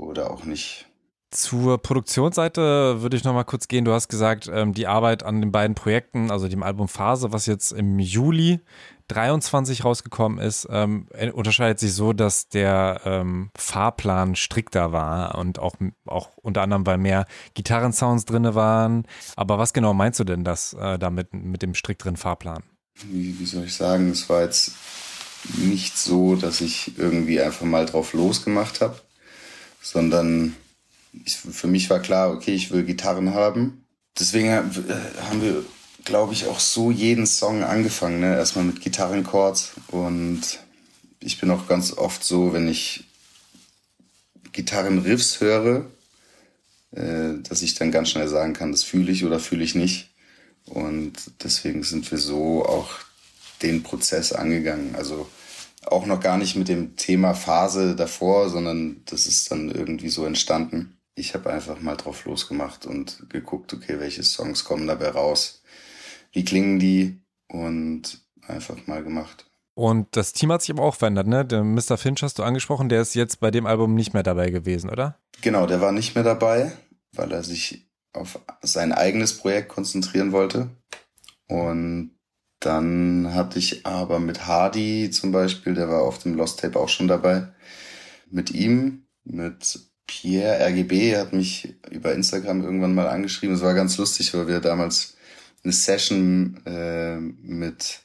Speaker 1: oder auch nicht.
Speaker 3: Zur Produktionsseite würde ich noch mal kurz gehen. Du hast gesagt, ähm, die Arbeit an den beiden Projekten, also dem Album Phase, was jetzt im Juli 23 rausgekommen ist, ähm, unterscheidet sich so, dass der ähm, Fahrplan strikter war und auch, auch unter anderem, weil mehr Gitarrensounds drin waren. Aber was genau meinst du denn das äh, damit mit dem strikteren Fahrplan?
Speaker 1: Wie, wie soll ich sagen? Es war jetzt nicht so, dass ich irgendwie einfach mal drauf losgemacht habe, sondern ich, für mich war klar, okay, ich will Gitarren haben. Deswegen haben wir glaube ich, auch so jeden Song angefangen. Ne? Erstmal mit Gitarrenchords und ich bin auch ganz oft so, wenn ich Gitarrenriffs höre, äh, dass ich dann ganz schnell sagen kann, das fühle ich oder fühle ich nicht. Und deswegen sind wir so auch den Prozess angegangen. Also auch noch gar nicht mit dem Thema Phase davor, sondern das ist dann irgendwie so entstanden. Ich habe einfach mal drauf losgemacht und geguckt, okay, welche Songs kommen dabei raus wie klingen die und einfach mal gemacht.
Speaker 3: Und das Team hat sich aber auch verändert, ne? Der Mr. Finch hast du angesprochen, der ist jetzt bei dem Album nicht mehr dabei gewesen, oder?
Speaker 1: Genau, der war nicht mehr dabei, weil er sich auf sein eigenes Projekt konzentrieren wollte. Und dann hatte ich aber mit Hardy zum Beispiel, der war auf dem Lost Tape auch schon dabei, mit ihm, mit Pierre RGB, hat mich über Instagram irgendwann mal angeschrieben. Es war ganz lustig, weil wir damals eine Session äh, mit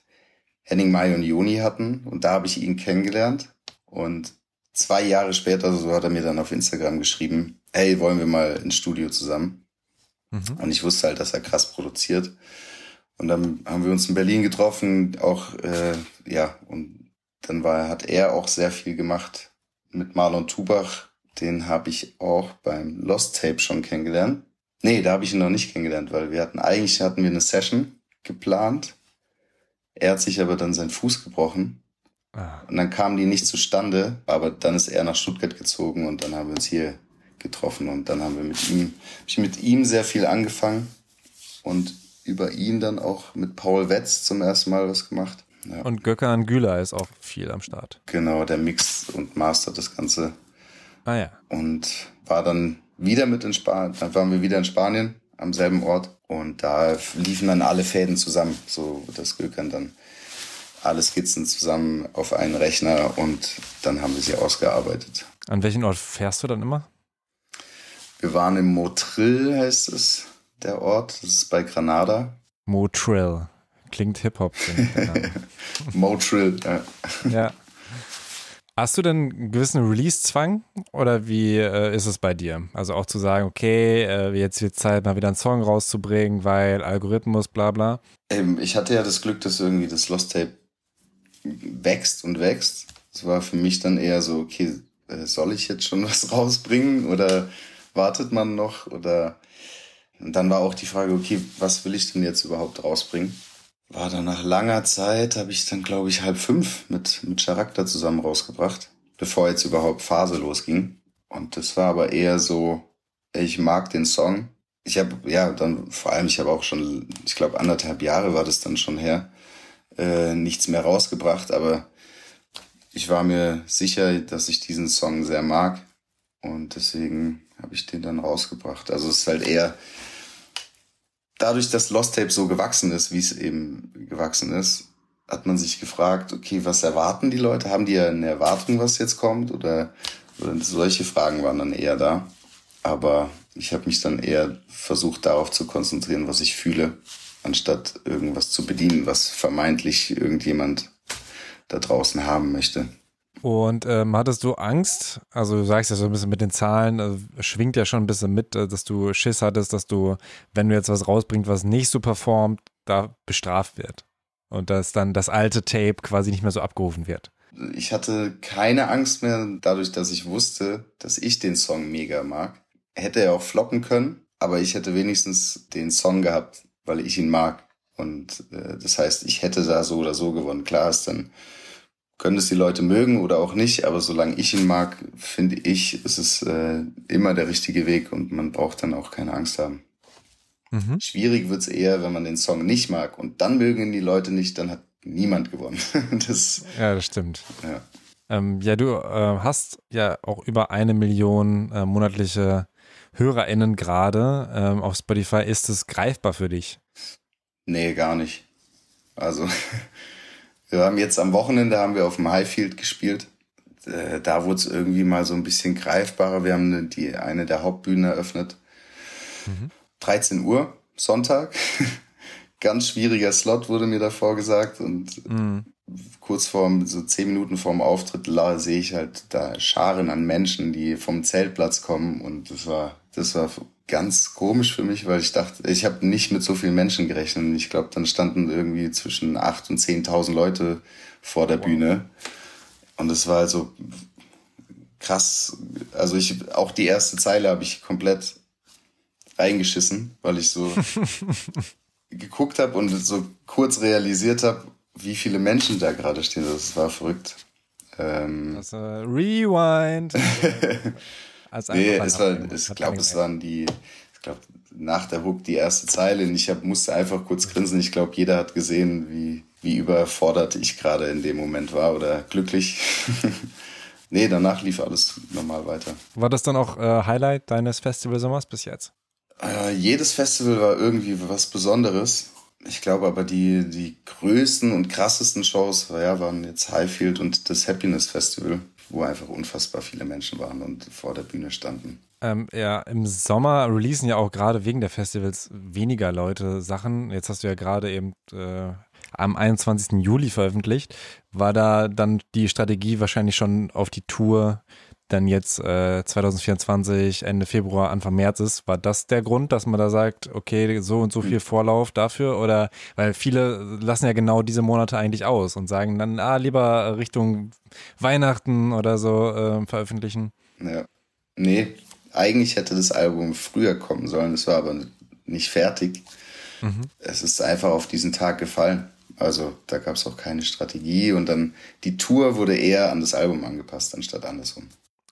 Speaker 1: Henning Mai und Joni hatten und da habe ich ihn kennengelernt und zwei Jahre später so hat er mir dann auf Instagram geschrieben, hey, wollen wir mal ins Studio zusammen? Mhm. Und ich wusste halt, dass er krass produziert. Und dann haben wir uns in Berlin getroffen, auch äh, ja, und dann war hat er auch sehr viel gemacht mit Marlon Tubach. Den habe ich auch beim Lost Tape schon kennengelernt. Nee, da habe ich ihn noch nicht kennengelernt, weil wir hatten eigentlich hatten wir eine Session geplant. Er hat sich aber dann seinen Fuß gebrochen. Ah. Und dann kam die nicht zustande, aber dann ist er nach Stuttgart gezogen und dann haben wir uns hier getroffen und dann haben wir mit ihm, hab ich mit ihm sehr viel angefangen und über ihn dann auch mit Paul Wetz zum ersten Mal was gemacht.
Speaker 3: Ja. Und Gökhan Güler ist auch viel am Start.
Speaker 1: Genau, der mixt und mastert das Ganze.
Speaker 3: Ah ja.
Speaker 1: Und war dann wieder mit in Spanien, dann waren wir wieder in Spanien am selben Ort und da liefen dann alle Fäden zusammen, so das Gökern dann alle Skizzen zusammen auf einen Rechner und dann haben wir sie ausgearbeitet.
Speaker 3: An welchen Ort fährst du dann immer?
Speaker 1: Wir waren im Motril, heißt es, der Ort. Das ist bei Granada.
Speaker 3: Motril. Klingt Hip-Hop.
Speaker 1: Motril, ja.
Speaker 3: Ja. Hast du denn einen gewissen Release-Zwang oder wie äh, ist es bei dir? Also auch zu sagen, okay, äh, jetzt wird Zeit, mal wieder einen Song rauszubringen, weil Algorithmus, bla bla.
Speaker 1: Ähm, ich hatte ja das Glück, dass irgendwie das Lost Tape wächst und wächst. Es war für mich dann eher so, okay, äh, soll ich jetzt schon was rausbringen oder wartet man noch oder Und dann war auch die Frage, okay, was will ich denn jetzt überhaupt rausbringen? War dann nach langer Zeit, habe ich dann, glaube ich, halb fünf mit, mit Charakter zusammen rausgebracht, bevor jetzt überhaupt Phase losging. Und das war aber eher so, ich mag den Song. Ich habe, ja, dann vor allem, ich habe auch schon, ich glaube, anderthalb Jahre war das dann schon her, äh, nichts mehr rausgebracht, aber ich war mir sicher, dass ich diesen Song sehr mag und deswegen habe ich den dann rausgebracht. Also es ist halt eher dadurch, dass Lost Tape so gewachsen ist, wie es eben gewachsen ist, hat man sich gefragt, okay, was erwarten die Leute? Haben die ja eine Erwartung, was jetzt kommt? Oder, oder solche Fragen waren dann eher da. Aber ich habe mich dann eher versucht, darauf zu konzentrieren, was ich fühle, anstatt irgendwas zu bedienen, was vermeintlich irgendjemand da draußen haben möchte.
Speaker 3: Und ähm, hattest du Angst? Also du sagst ja so ein bisschen mit den Zahlen, also schwingt ja schon ein bisschen mit, äh, dass du Schiss hattest, dass du, wenn du jetzt was rausbringst, was nicht so performt, da bestraft wird. Und dass dann das alte Tape quasi nicht mehr so abgerufen wird.
Speaker 1: Ich hatte keine Angst mehr, dadurch, dass ich wusste, dass ich den Song mega mag. Hätte er auch floppen können, aber ich hätte wenigstens den Song gehabt, weil ich ihn mag. Und äh, das heißt, ich hätte da so oder so gewonnen. Klar ist dann können es die Leute mögen oder auch nicht, aber solange ich ihn mag, finde ich, ist es äh, immer der richtige Weg und man braucht dann auch keine Angst haben. Mhm. Schwierig wird's eher, wenn man den Song nicht mag und dann mögen ihn die Leute nicht, dann hat niemand gewonnen.
Speaker 3: das, ja, das stimmt. Ja, ähm, ja du äh, hast ja auch über eine Million äh, monatliche HörerInnen gerade ähm, auf Spotify. Ist es greifbar für dich?
Speaker 1: Nee, gar nicht. Also Wir haben jetzt am Wochenende haben wir auf dem Highfield gespielt. Äh, da wurde es irgendwie mal so ein bisschen greifbarer. Wir haben die eine der Hauptbühnen eröffnet. Mhm. 13 Uhr, Sonntag. Ganz schwieriger Slot wurde mir davor gesagt und mhm. kurz vor, so zehn Minuten vorm Auftritt sehe ich halt da Scharen an Menschen, die vom Zeltplatz kommen und das war, das war ganz komisch für mich, weil ich dachte, ich habe nicht mit so vielen Menschen gerechnet. Ich glaube, dann standen irgendwie zwischen acht und zehntausend Leute vor der wow. Bühne. Und es war also krass. Also ich, auch die erste Zeile habe ich komplett reingeschissen, weil ich so geguckt habe und so kurz realisiert habe, wie viele Menschen da gerade stehen. Das war verrückt.
Speaker 3: Ähm, also, Rewind.
Speaker 1: als nee, es war, ich glaube, es waren die, ich glaube, nach der Hook die erste Zeile und ich hab, musste einfach kurz grinsen. Ich glaube, jeder hat gesehen, wie, wie überfordert ich gerade in dem Moment war oder glücklich. nee, danach lief alles normal weiter.
Speaker 3: War das dann auch äh, Highlight deines Festivalsommers bis jetzt?
Speaker 1: Äh, jedes Festival war irgendwie was Besonderes. Ich glaube aber, die, die größten und krassesten Shows ja, waren jetzt Highfield und das Happiness Festival wo einfach unfassbar viele Menschen waren und vor der Bühne standen.
Speaker 3: Ähm, ja, im Sommer releasen ja auch gerade wegen der Festivals weniger Leute Sachen. Jetzt hast du ja gerade eben äh, am 21. Juli veröffentlicht. War da dann die Strategie wahrscheinlich schon auf die Tour dann jetzt äh, 2024, Ende Februar, Anfang März ist, war das der Grund, dass man da sagt, okay, so und so viel Vorlauf dafür? Oder weil viele lassen ja genau diese Monate eigentlich aus und sagen dann, ah, lieber Richtung Weihnachten oder so äh, veröffentlichen.
Speaker 1: Ja. Nee, eigentlich hätte das Album früher kommen sollen, es war aber nicht fertig. Mhm. Es ist einfach auf diesen Tag gefallen. Also da gab es auch keine Strategie und dann die Tour wurde eher an das Album angepasst, anstatt andersrum.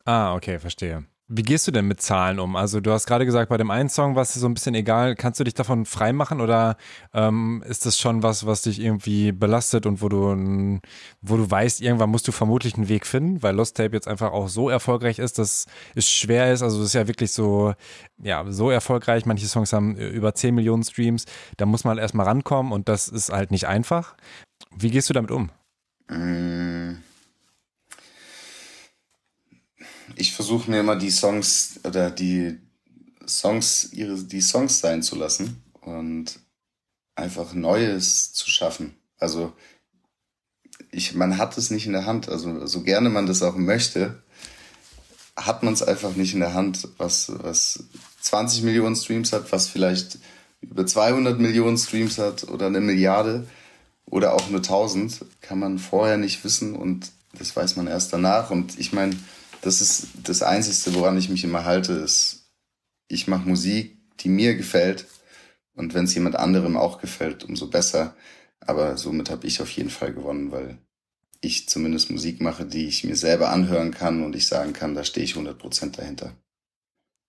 Speaker 3: Ah, okay, verstehe. Wie gehst du denn mit Zahlen um? Also du hast gerade gesagt, bei dem einen Song war es so ein bisschen egal. Kannst du dich davon freimachen oder ähm, ist das schon was, was dich irgendwie belastet und wo du, wo du weißt, irgendwann musst du vermutlich einen Weg finden, weil Lost Tape jetzt einfach auch so erfolgreich ist, dass es schwer ist. Also es ist ja wirklich so, ja, so erfolgreich. Manche Songs haben über 10 Millionen Streams. Da muss man halt erstmal rankommen und das ist halt nicht einfach. Wie gehst du damit um?
Speaker 1: Mmh ich versuche mir immer die Songs oder die Songs, ihre, die Songs sein zu lassen und einfach Neues zu schaffen. Also ich, man hat es nicht in der Hand. Also so gerne man das auch möchte, hat man es einfach nicht in der Hand, was, was 20 Millionen Streams hat, was vielleicht über 200 Millionen Streams hat oder eine Milliarde oder auch nur 1000, kann man vorher nicht wissen und das weiß man erst danach. Und ich meine, das ist das Einzige, woran ich mich immer halte, ist, ich mache Musik die mir gefällt. Und wenn es jemand anderem auch gefällt, umso besser. Aber somit habe ich auf jeden Fall gewonnen, weil ich zumindest Musik mache, die ich mir selber anhören kann und ich sagen kann, da stehe ich 100% dahinter.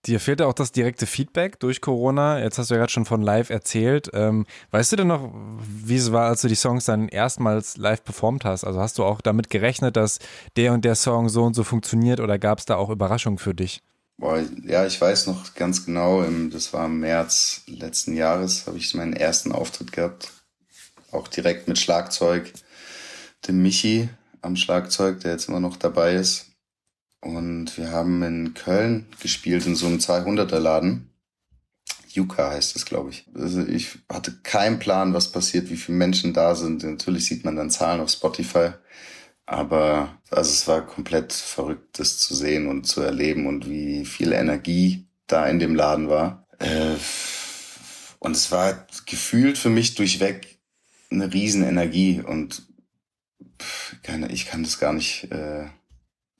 Speaker 3: Dir fehlt auch das direkte Feedback durch Corona. Jetzt hast du ja gerade schon von live erzählt. Ähm, weißt du denn noch, wie es war, als du die Songs dann erstmals live performt hast? Also hast du auch damit gerechnet, dass der und der Song so und so funktioniert oder gab es da auch Überraschungen für dich?
Speaker 1: Boah, ja, ich weiß noch ganz genau, das war im März letzten Jahres, habe ich meinen ersten Auftritt gehabt. Auch direkt mit Schlagzeug, dem Michi am Schlagzeug, der jetzt immer noch dabei ist. Und wir haben in Köln gespielt, in so einem 200er Laden. Yuka heißt es, glaube ich. Also ich hatte keinen Plan, was passiert, wie viele Menschen da sind. Natürlich sieht man dann Zahlen auf Spotify. Aber also es war komplett verrückt, das zu sehen und zu erleben und wie viel Energie da in dem Laden war. Äh, und es war gefühlt für mich durchweg eine Riesenenergie und ich kann das gar nicht äh,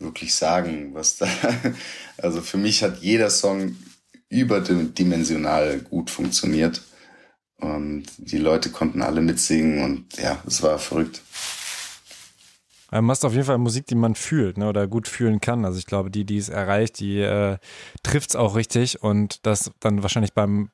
Speaker 1: wirklich sagen, was da. Also für mich hat jeder Song überdimensional gut funktioniert. Und die Leute konnten alle mitsingen und ja, es war verrückt.
Speaker 3: Du machst auf jeden Fall Musik, die man fühlt ne, oder gut fühlen kann. Also ich glaube, die, die es erreicht, die äh, trifft es auch richtig und das dann wahrscheinlich beim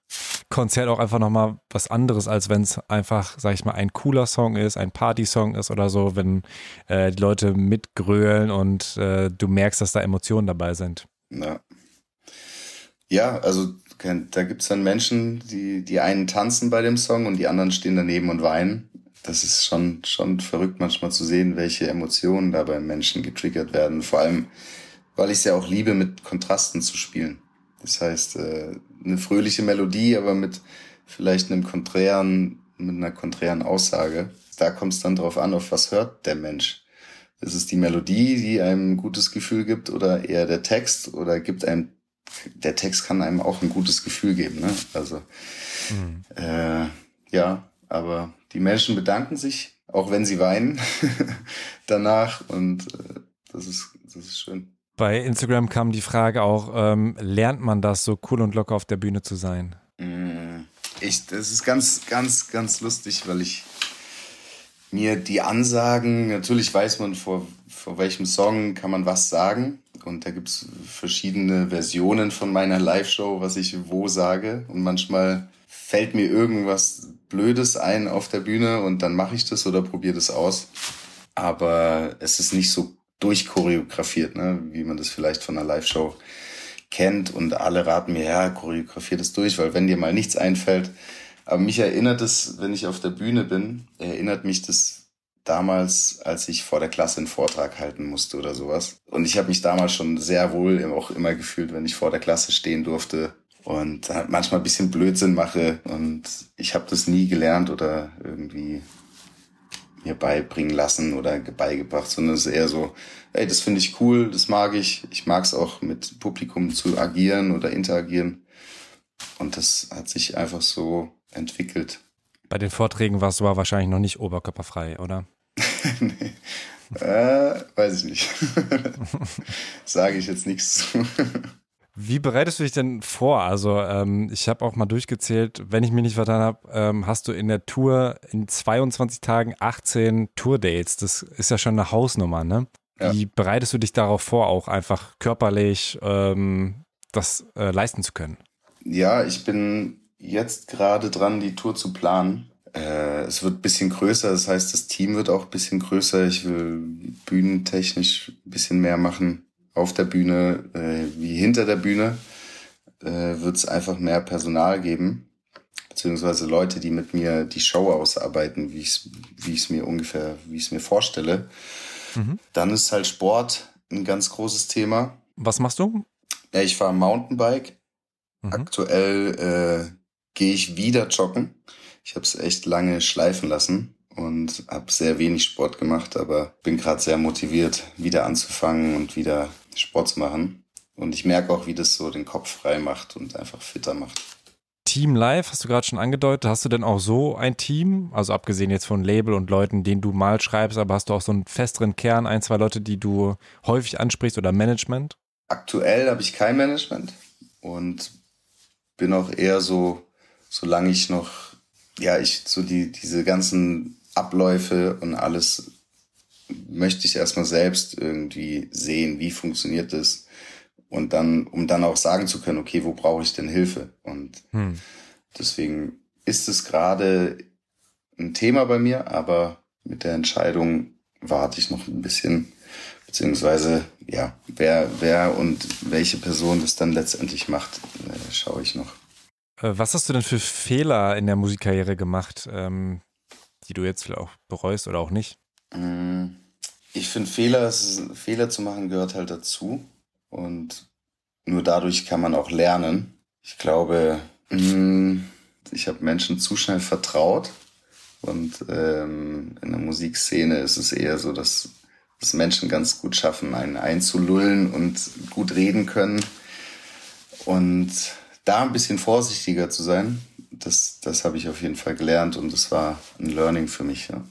Speaker 3: Konzert auch einfach nochmal was anderes, als wenn es einfach, sag ich mal, ein cooler Song ist, ein Party-Song ist oder so, wenn äh, die Leute mitgrölen und äh, du merkst, dass da Emotionen dabei sind.
Speaker 1: Ja, ja also da gibt es dann Menschen, die, die einen tanzen bei dem Song und die anderen stehen daneben und weinen das ist schon, schon verrückt manchmal zu sehen, welche Emotionen da beim Menschen getriggert werden. Vor allem, weil ich es ja auch liebe, mit Kontrasten zu spielen. Das heißt, äh, eine fröhliche Melodie, aber mit vielleicht einem konträren, mit einer konträren Aussage. Da kommt es dann drauf an, auf was hört der Mensch. Ist es die Melodie, die einem ein gutes Gefühl gibt oder eher der Text oder gibt einem, der Text kann einem auch ein gutes Gefühl geben, ne? Also, mhm. äh, ja, aber die Menschen bedanken sich, auch wenn sie weinen danach und äh, das ist das ist schön.
Speaker 3: Bei Instagram kam die Frage auch, ähm, lernt man das so cool und locker auf der Bühne zu sein?
Speaker 1: Mm, ich, das ist ganz, ganz, ganz lustig, weil ich mir die Ansagen, natürlich weiß man, vor, vor welchem Song kann man was sagen. Und da gibt's verschiedene Versionen von meiner Live-Show, was ich wo sage. Und manchmal fällt mir irgendwas Blödes ein auf der Bühne und dann mache ich das oder probiere das aus. Aber es ist nicht so durchchoreografiert, ne, wie man das vielleicht von einer Live-Show kennt und alle raten mir, ja, choreografier das durch, weil wenn dir mal nichts einfällt. Aber mich erinnert es, wenn ich auf der Bühne bin, erinnert mich das damals, als ich vor der Klasse einen Vortrag halten musste oder sowas. Und ich habe mich damals schon sehr wohl auch immer gefühlt, wenn ich vor der Klasse stehen durfte und manchmal ein bisschen Blödsinn mache und ich habe das nie gelernt oder irgendwie mir beibringen lassen oder beigebracht, sondern es ist eher so, ey, das finde ich cool, das mag ich. Ich mag es auch mit Publikum zu agieren oder interagieren. Und das hat sich einfach so entwickelt.
Speaker 3: Bei den Vorträgen warst du aber wahrscheinlich noch nicht oberkörperfrei, oder?
Speaker 1: nee. Äh, weiß ich nicht. Sage ich jetzt nichts zu.
Speaker 3: Wie bereitest du dich denn vor? Also ähm, ich habe auch mal durchgezählt, wenn ich mich nicht vertan habe, ähm, hast du in der Tour in 22 Tagen 18 Tourdates. Das ist ja schon eine Hausnummer, ne? Ja. Wie bereitest du dich darauf vor, auch einfach körperlich ähm, das äh, leisten zu können?
Speaker 1: Ja, ich bin jetzt gerade dran, die Tour zu planen. Äh, es wird ein bisschen größer, das heißt, das Team wird auch ein bisschen größer. Ich will bühnentechnisch ein bisschen mehr machen auf der Bühne äh, wie hinter der Bühne äh, wird es einfach mehr Personal geben, beziehungsweise Leute, die mit mir die Show ausarbeiten, wie ich es wie ich's mir ungefähr, wie ich es mir vorstelle. Mhm. Dann ist halt Sport ein ganz großes Thema.
Speaker 3: Was machst du?
Speaker 1: Ja, ich fahre Mountainbike. Mhm. Aktuell äh, gehe ich wieder joggen. Ich habe es echt lange schleifen lassen und habe sehr wenig Sport gemacht, aber bin gerade sehr motiviert, wieder anzufangen und wieder Sport zu machen. Und ich merke auch, wie das so den Kopf frei macht und einfach fitter macht.
Speaker 3: Team Live hast du gerade schon angedeutet. Hast du denn auch so ein Team? Also abgesehen jetzt von Label und Leuten, denen du mal schreibst, aber hast du auch so einen festeren Kern, ein, zwei Leute, die du häufig ansprichst oder Management?
Speaker 1: Aktuell habe ich kein Management und bin auch eher so, solange ich noch, ja, ich so die, diese ganzen Abläufe und alles möchte ich erstmal selbst irgendwie sehen, wie funktioniert das und dann, um dann auch sagen zu können, okay, wo brauche ich denn Hilfe? Und hm. deswegen ist es gerade ein Thema bei mir, aber mit der Entscheidung warte ich noch ein bisschen, beziehungsweise ja, wer, wer und welche Person das dann letztendlich macht, äh, schaue ich noch.
Speaker 3: Äh, was hast du denn für Fehler in der Musikkarriere gemacht, ähm, die du jetzt vielleicht auch bereust oder auch nicht?
Speaker 1: Mm, ich finde, Fehler, Fehler zu machen gehört halt dazu. Und nur dadurch kann man auch lernen. Ich glaube, mm, ich habe Menschen zu schnell vertraut. Und ähm, in der Musikszene ist es eher so, dass, dass Menschen ganz gut schaffen, einen einzulullen und gut reden können. Und da ein bisschen vorsichtiger zu sein, das, das habe ich auf jeden Fall gelernt und das war ein Learning für mich. Ja.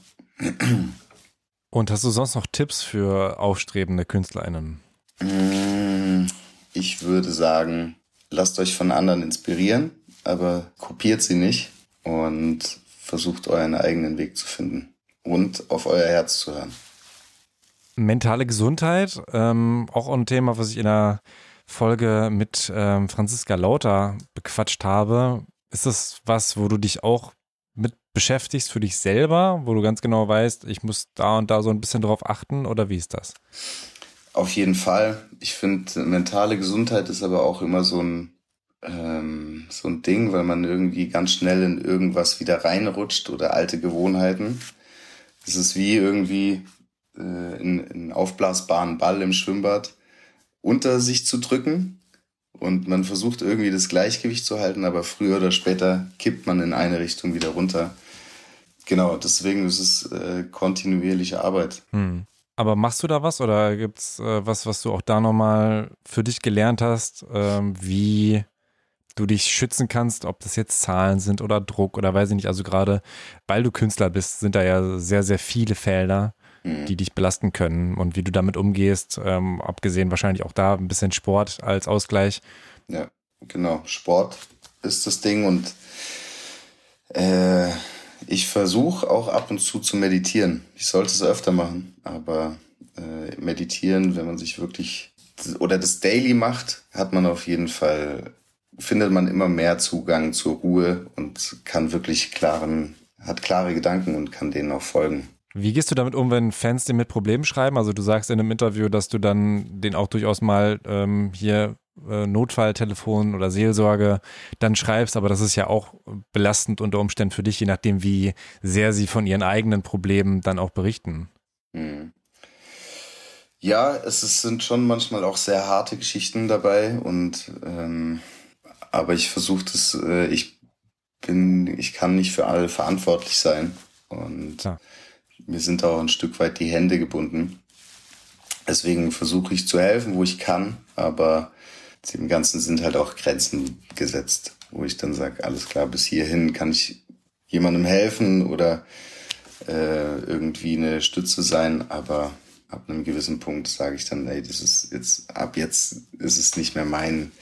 Speaker 3: Und hast du sonst noch Tipps für aufstrebende KünstlerInnen?
Speaker 1: Mm, ich würde sagen, lasst euch von anderen inspirieren, aber kopiert sie nicht und versucht euren eigenen Weg zu finden und auf euer Herz zu hören.
Speaker 3: Mentale Gesundheit, ähm, auch ein Thema, was ich in der Folge mit ähm, Franziska Lauter bequatscht habe. Ist das was, wo du dich auch beschäftigst für dich selber, wo du ganz genau weißt, ich muss da und da so ein bisschen drauf achten oder wie ist das?
Speaker 1: Auf jeden Fall. Ich finde, mentale Gesundheit ist aber auch immer so ein, ähm, so ein Ding, weil man irgendwie ganz schnell in irgendwas wieder reinrutscht oder alte Gewohnheiten. Es ist wie irgendwie äh, einen aufblasbaren Ball im Schwimmbad unter sich zu drücken und man versucht irgendwie das Gleichgewicht zu halten, aber früher oder später kippt man in eine Richtung wieder runter. Genau, deswegen ist es äh, kontinuierliche Arbeit.
Speaker 3: Hm. Aber machst du da was oder gibt's äh, was, was du auch da nochmal für dich gelernt hast, ähm, wie du dich schützen kannst, ob das jetzt Zahlen sind oder Druck oder weiß ich nicht. Also gerade weil du Künstler bist, sind da ja sehr, sehr viele Felder, mhm. die dich belasten können und wie du damit umgehst, ähm, abgesehen wahrscheinlich auch da ein bisschen Sport als Ausgleich.
Speaker 1: Ja, genau. Sport ist das Ding und äh, ich versuche auch ab und zu zu meditieren. Ich sollte es öfter machen, aber äh, meditieren, wenn man sich wirklich oder das Daily macht, hat man auf jeden Fall, findet man immer mehr Zugang zur Ruhe und kann wirklich klaren, hat klare Gedanken und kann denen auch folgen.
Speaker 3: Wie gehst du damit um, wenn Fans dir mit Problemen schreiben? Also du sagst in einem Interview, dass du dann den auch durchaus mal ähm, hier äh, Notfalltelefon oder Seelsorge dann schreibst, aber das ist ja auch belastend unter Umständen für dich, je nachdem, wie sehr sie von ihren eigenen Problemen dann auch berichten. Hm.
Speaker 1: Ja, es ist, sind schon manchmal auch sehr harte Geschichten dabei und ähm, aber ich versuche das, äh, ich bin, ich kann nicht für alle verantwortlich sein und ja mir sind auch ein Stück weit die Hände gebunden. Deswegen versuche ich zu helfen, wo ich kann, aber dem Ganzen sind halt auch Grenzen gesetzt, wo ich dann sage, alles klar, bis hierhin kann ich jemandem helfen oder äh, irgendwie eine Stütze sein, aber ab einem gewissen Punkt sage ich dann, ey, das ist jetzt, ab jetzt ist es nicht mehr mein,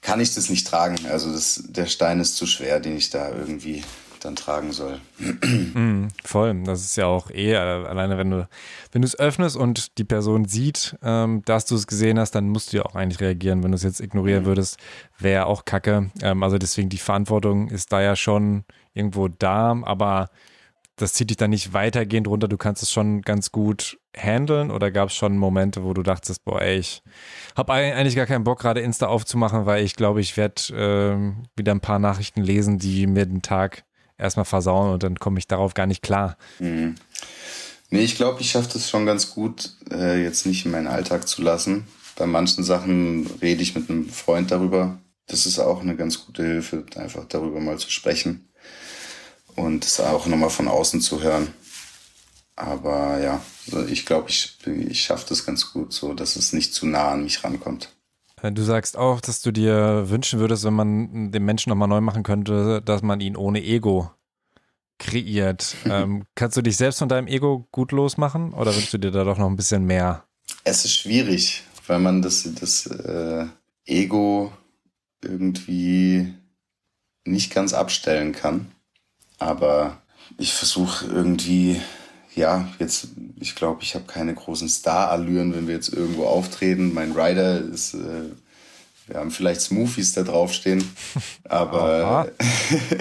Speaker 1: kann ich das nicht tragen. Also das, der Stein ist zu schwer, den ich da irgendwie dann tragen soll.
Speaker 3: Mm, voll. Das ist ja auch eh, alleine wenn du, wenn du es öffnest und die Person sieht, ähm, dass du es gesehen hast, dann musst du ja auch eigentlich reagieren. Wenn du es jetzt ignorieren mhm. würdest, wäre auch kacke. Ähm, also deswegen die Verantwortung ist da ja schon irgendwo da, aber das zieht dich dann nicht weitergehend runter. Du kannst es schon ganz gut handeln oder gab es schon Momente, wo du dachtest, boah, ey, ich habe eigentlich gar keinen Bock, gerade Insta aufzumachen, weil ich glaube, ich werde äh, wieder ein paar Nachrichten lesen, die mir den Tag erstmal versauen und dann komme ich darauf gar nicht klar.
Speaker 1: Mhm. Nee, ich glaube, ich schaffe das schon ganz gut, äh, jetzt nicht in meinen Alltag zu lassen. Bei manchen Sachen rede ich mit einem Freund darüber. Das ist auch eine ganz gute Hilfe, einfach darüber mal zu sprechen und es auch nochmal von außen zu hören. Aber ja, ich glaube, ich, ich schaffe das ganz gut, so dass es nicht zu nah an mich rankommt.
Speaker 3: Äh, du sagst auch, dass du dir wünschen würdest, wenn man den Menschen nochmal neu machen könnte, dass man ihn ohne Ego kreiert. ähm, kannst du dich selbst von deinem Ego gut losmachen oder wünschst du dir da doch noch ein bisschen mehr?
Speaker 1: Es ist schwierig, weil man das, das äh, Ego irgendwie nicht ganz abstellen kann. Aber ich versuche irgendwie, ja, jetzt, ich glaube, ich habe keine großen Star-Allüren, wenn wir jetzt irgendwo auftreten. Mein Rider ist, äh, wir haben vielleicht Smoothies da draufstehen, aber,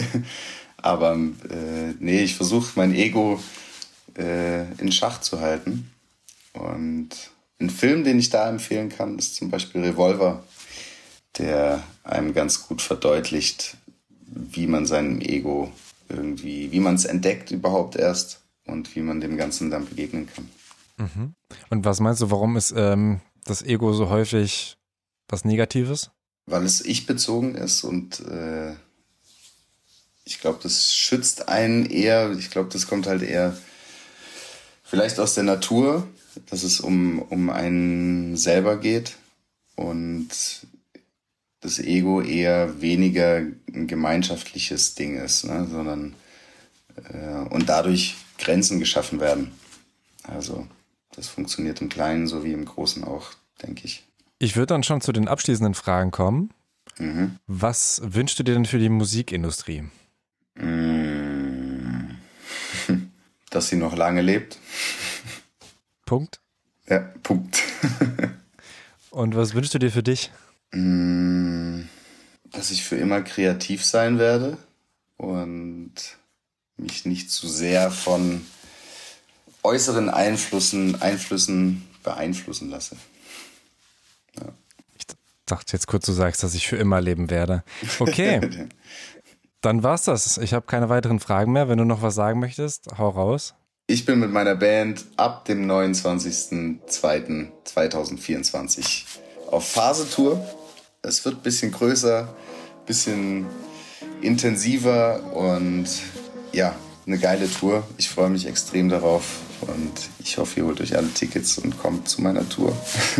Speaker 1: aber äh, nee, ich versuche mein Ego äh, in Schach zu halten. Und ein Film, den ich da empfehlen kann, ist zum Beispiel Revolver, der einem ganz gut verdeutlicht, wie man seinem Ego irgendwie, wie man es entdeckt überhaupt erst und wie man dem Ganzen dann begegnen kann.
Speaker 3: Mhm. Und was meinst du, warum ist ähm, das Ego so häufig was Negatives?
Speaker 1: Weil es ich-bezogen ist und äh, ich glaube, das schützt einen eher, ich glaube, das kommt halt eher vielleicht aus der Natur, dass es um, um einen selber geht und das Ego eher weniger ein gemeinschaftliches Ding ist, ne, sondern äh, und dadurch Grenzen geschaffen werden. Also das funktioniert im Kleinen so wie im Großen auch, denke ich.
Speaker 3: Ich würde dann schon zu den abschließenden Fragen kommen. Mhm. Was wünschst du dir denn für die Musikindustrie? Mm.
Speaker 1: Dass sie noch lange lebt.
Speaker 3: Punkt.
Speaker 1: Ja, Punkt.
Speaker 3: Und was wünschst du dir für dich?
Speaker 1: Mm, dass ich für immer kreativ sein werde und mich nicht zu sehr von äußeren Einflüssen, Einflüssen beeinflussen lasse.
Speaker 3: Ja. Ich dachte jetzt kurz, du sagst, dass ich für immer leben werde. Okay. Dann war's das. Ich habe keine weiteren Fragen mehr. Wenn du noch was sagen möchtest, hau raus.
Speaker 1: Ich bin mit meiner Band ab dem 29.02.2024 auf Phase-Tour. Es wird ein bisschen größer, ein bisschen intensiver und ja, eine geile Tour. Ich freue mich extrem darauf und ich hoffe, ihr holt euch alle Tickets und kommt zu meiner Tour.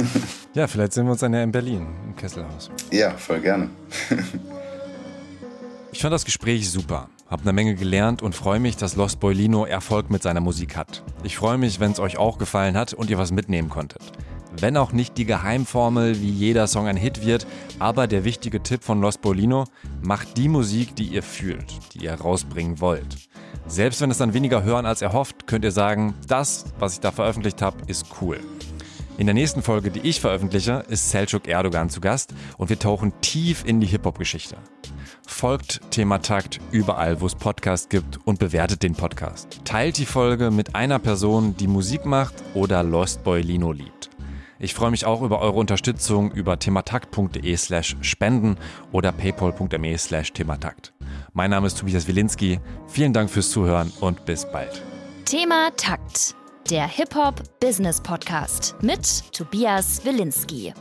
Speaker 3: ja, vielleicht sehen wir uns dann ja in Berlin im Kesselhaus.
Speaker 1: Ja, voll gerne.
Speaker 3: ich fand das Gespräch super. Hab eine Menge gelernt und freue mich, dass Lost Boy Lino Erfolg mit seiner Musik hat. Ich freue mich, wenn es euch auch gefallen hat und ihr was mitnehmen konntet. Wenn auch nicht die Geheimformel, wie jeder Song ein Hit wird, aber der wichtige Tipp von Lost Bolino, macht die Musik, die ihr fühlt, die ihr rausbringen wollt. Selbst wenn es dann weniger hören als erhofft, könnt ihr sagen, das, was ich da veröffentlicht habe, ist cool. In der nächsten Folge, die ich veröffentliche, ist Selçuk Erdogan zu Gast und wir tauchen tief in die Hip-Hop-Geschichte. Folgt Thema Takt überall, wo es Podcasts gibt und bewertet den Podcast. Teilt die Folge mit einer Person, die Musik macht oder Lost Boy Lino liebt. Ich freue mich auch über eure Unterstützung über thematakt.de slash spenden oder paypal.me slash thematakt. Mein Name ist Tobias Wilinski. Vielen Dank fürs Zuhören und bis bald.
Speaker 2: Thema Takt, der Hip-Hop-Business-Podcast mit Tobias Wilinski.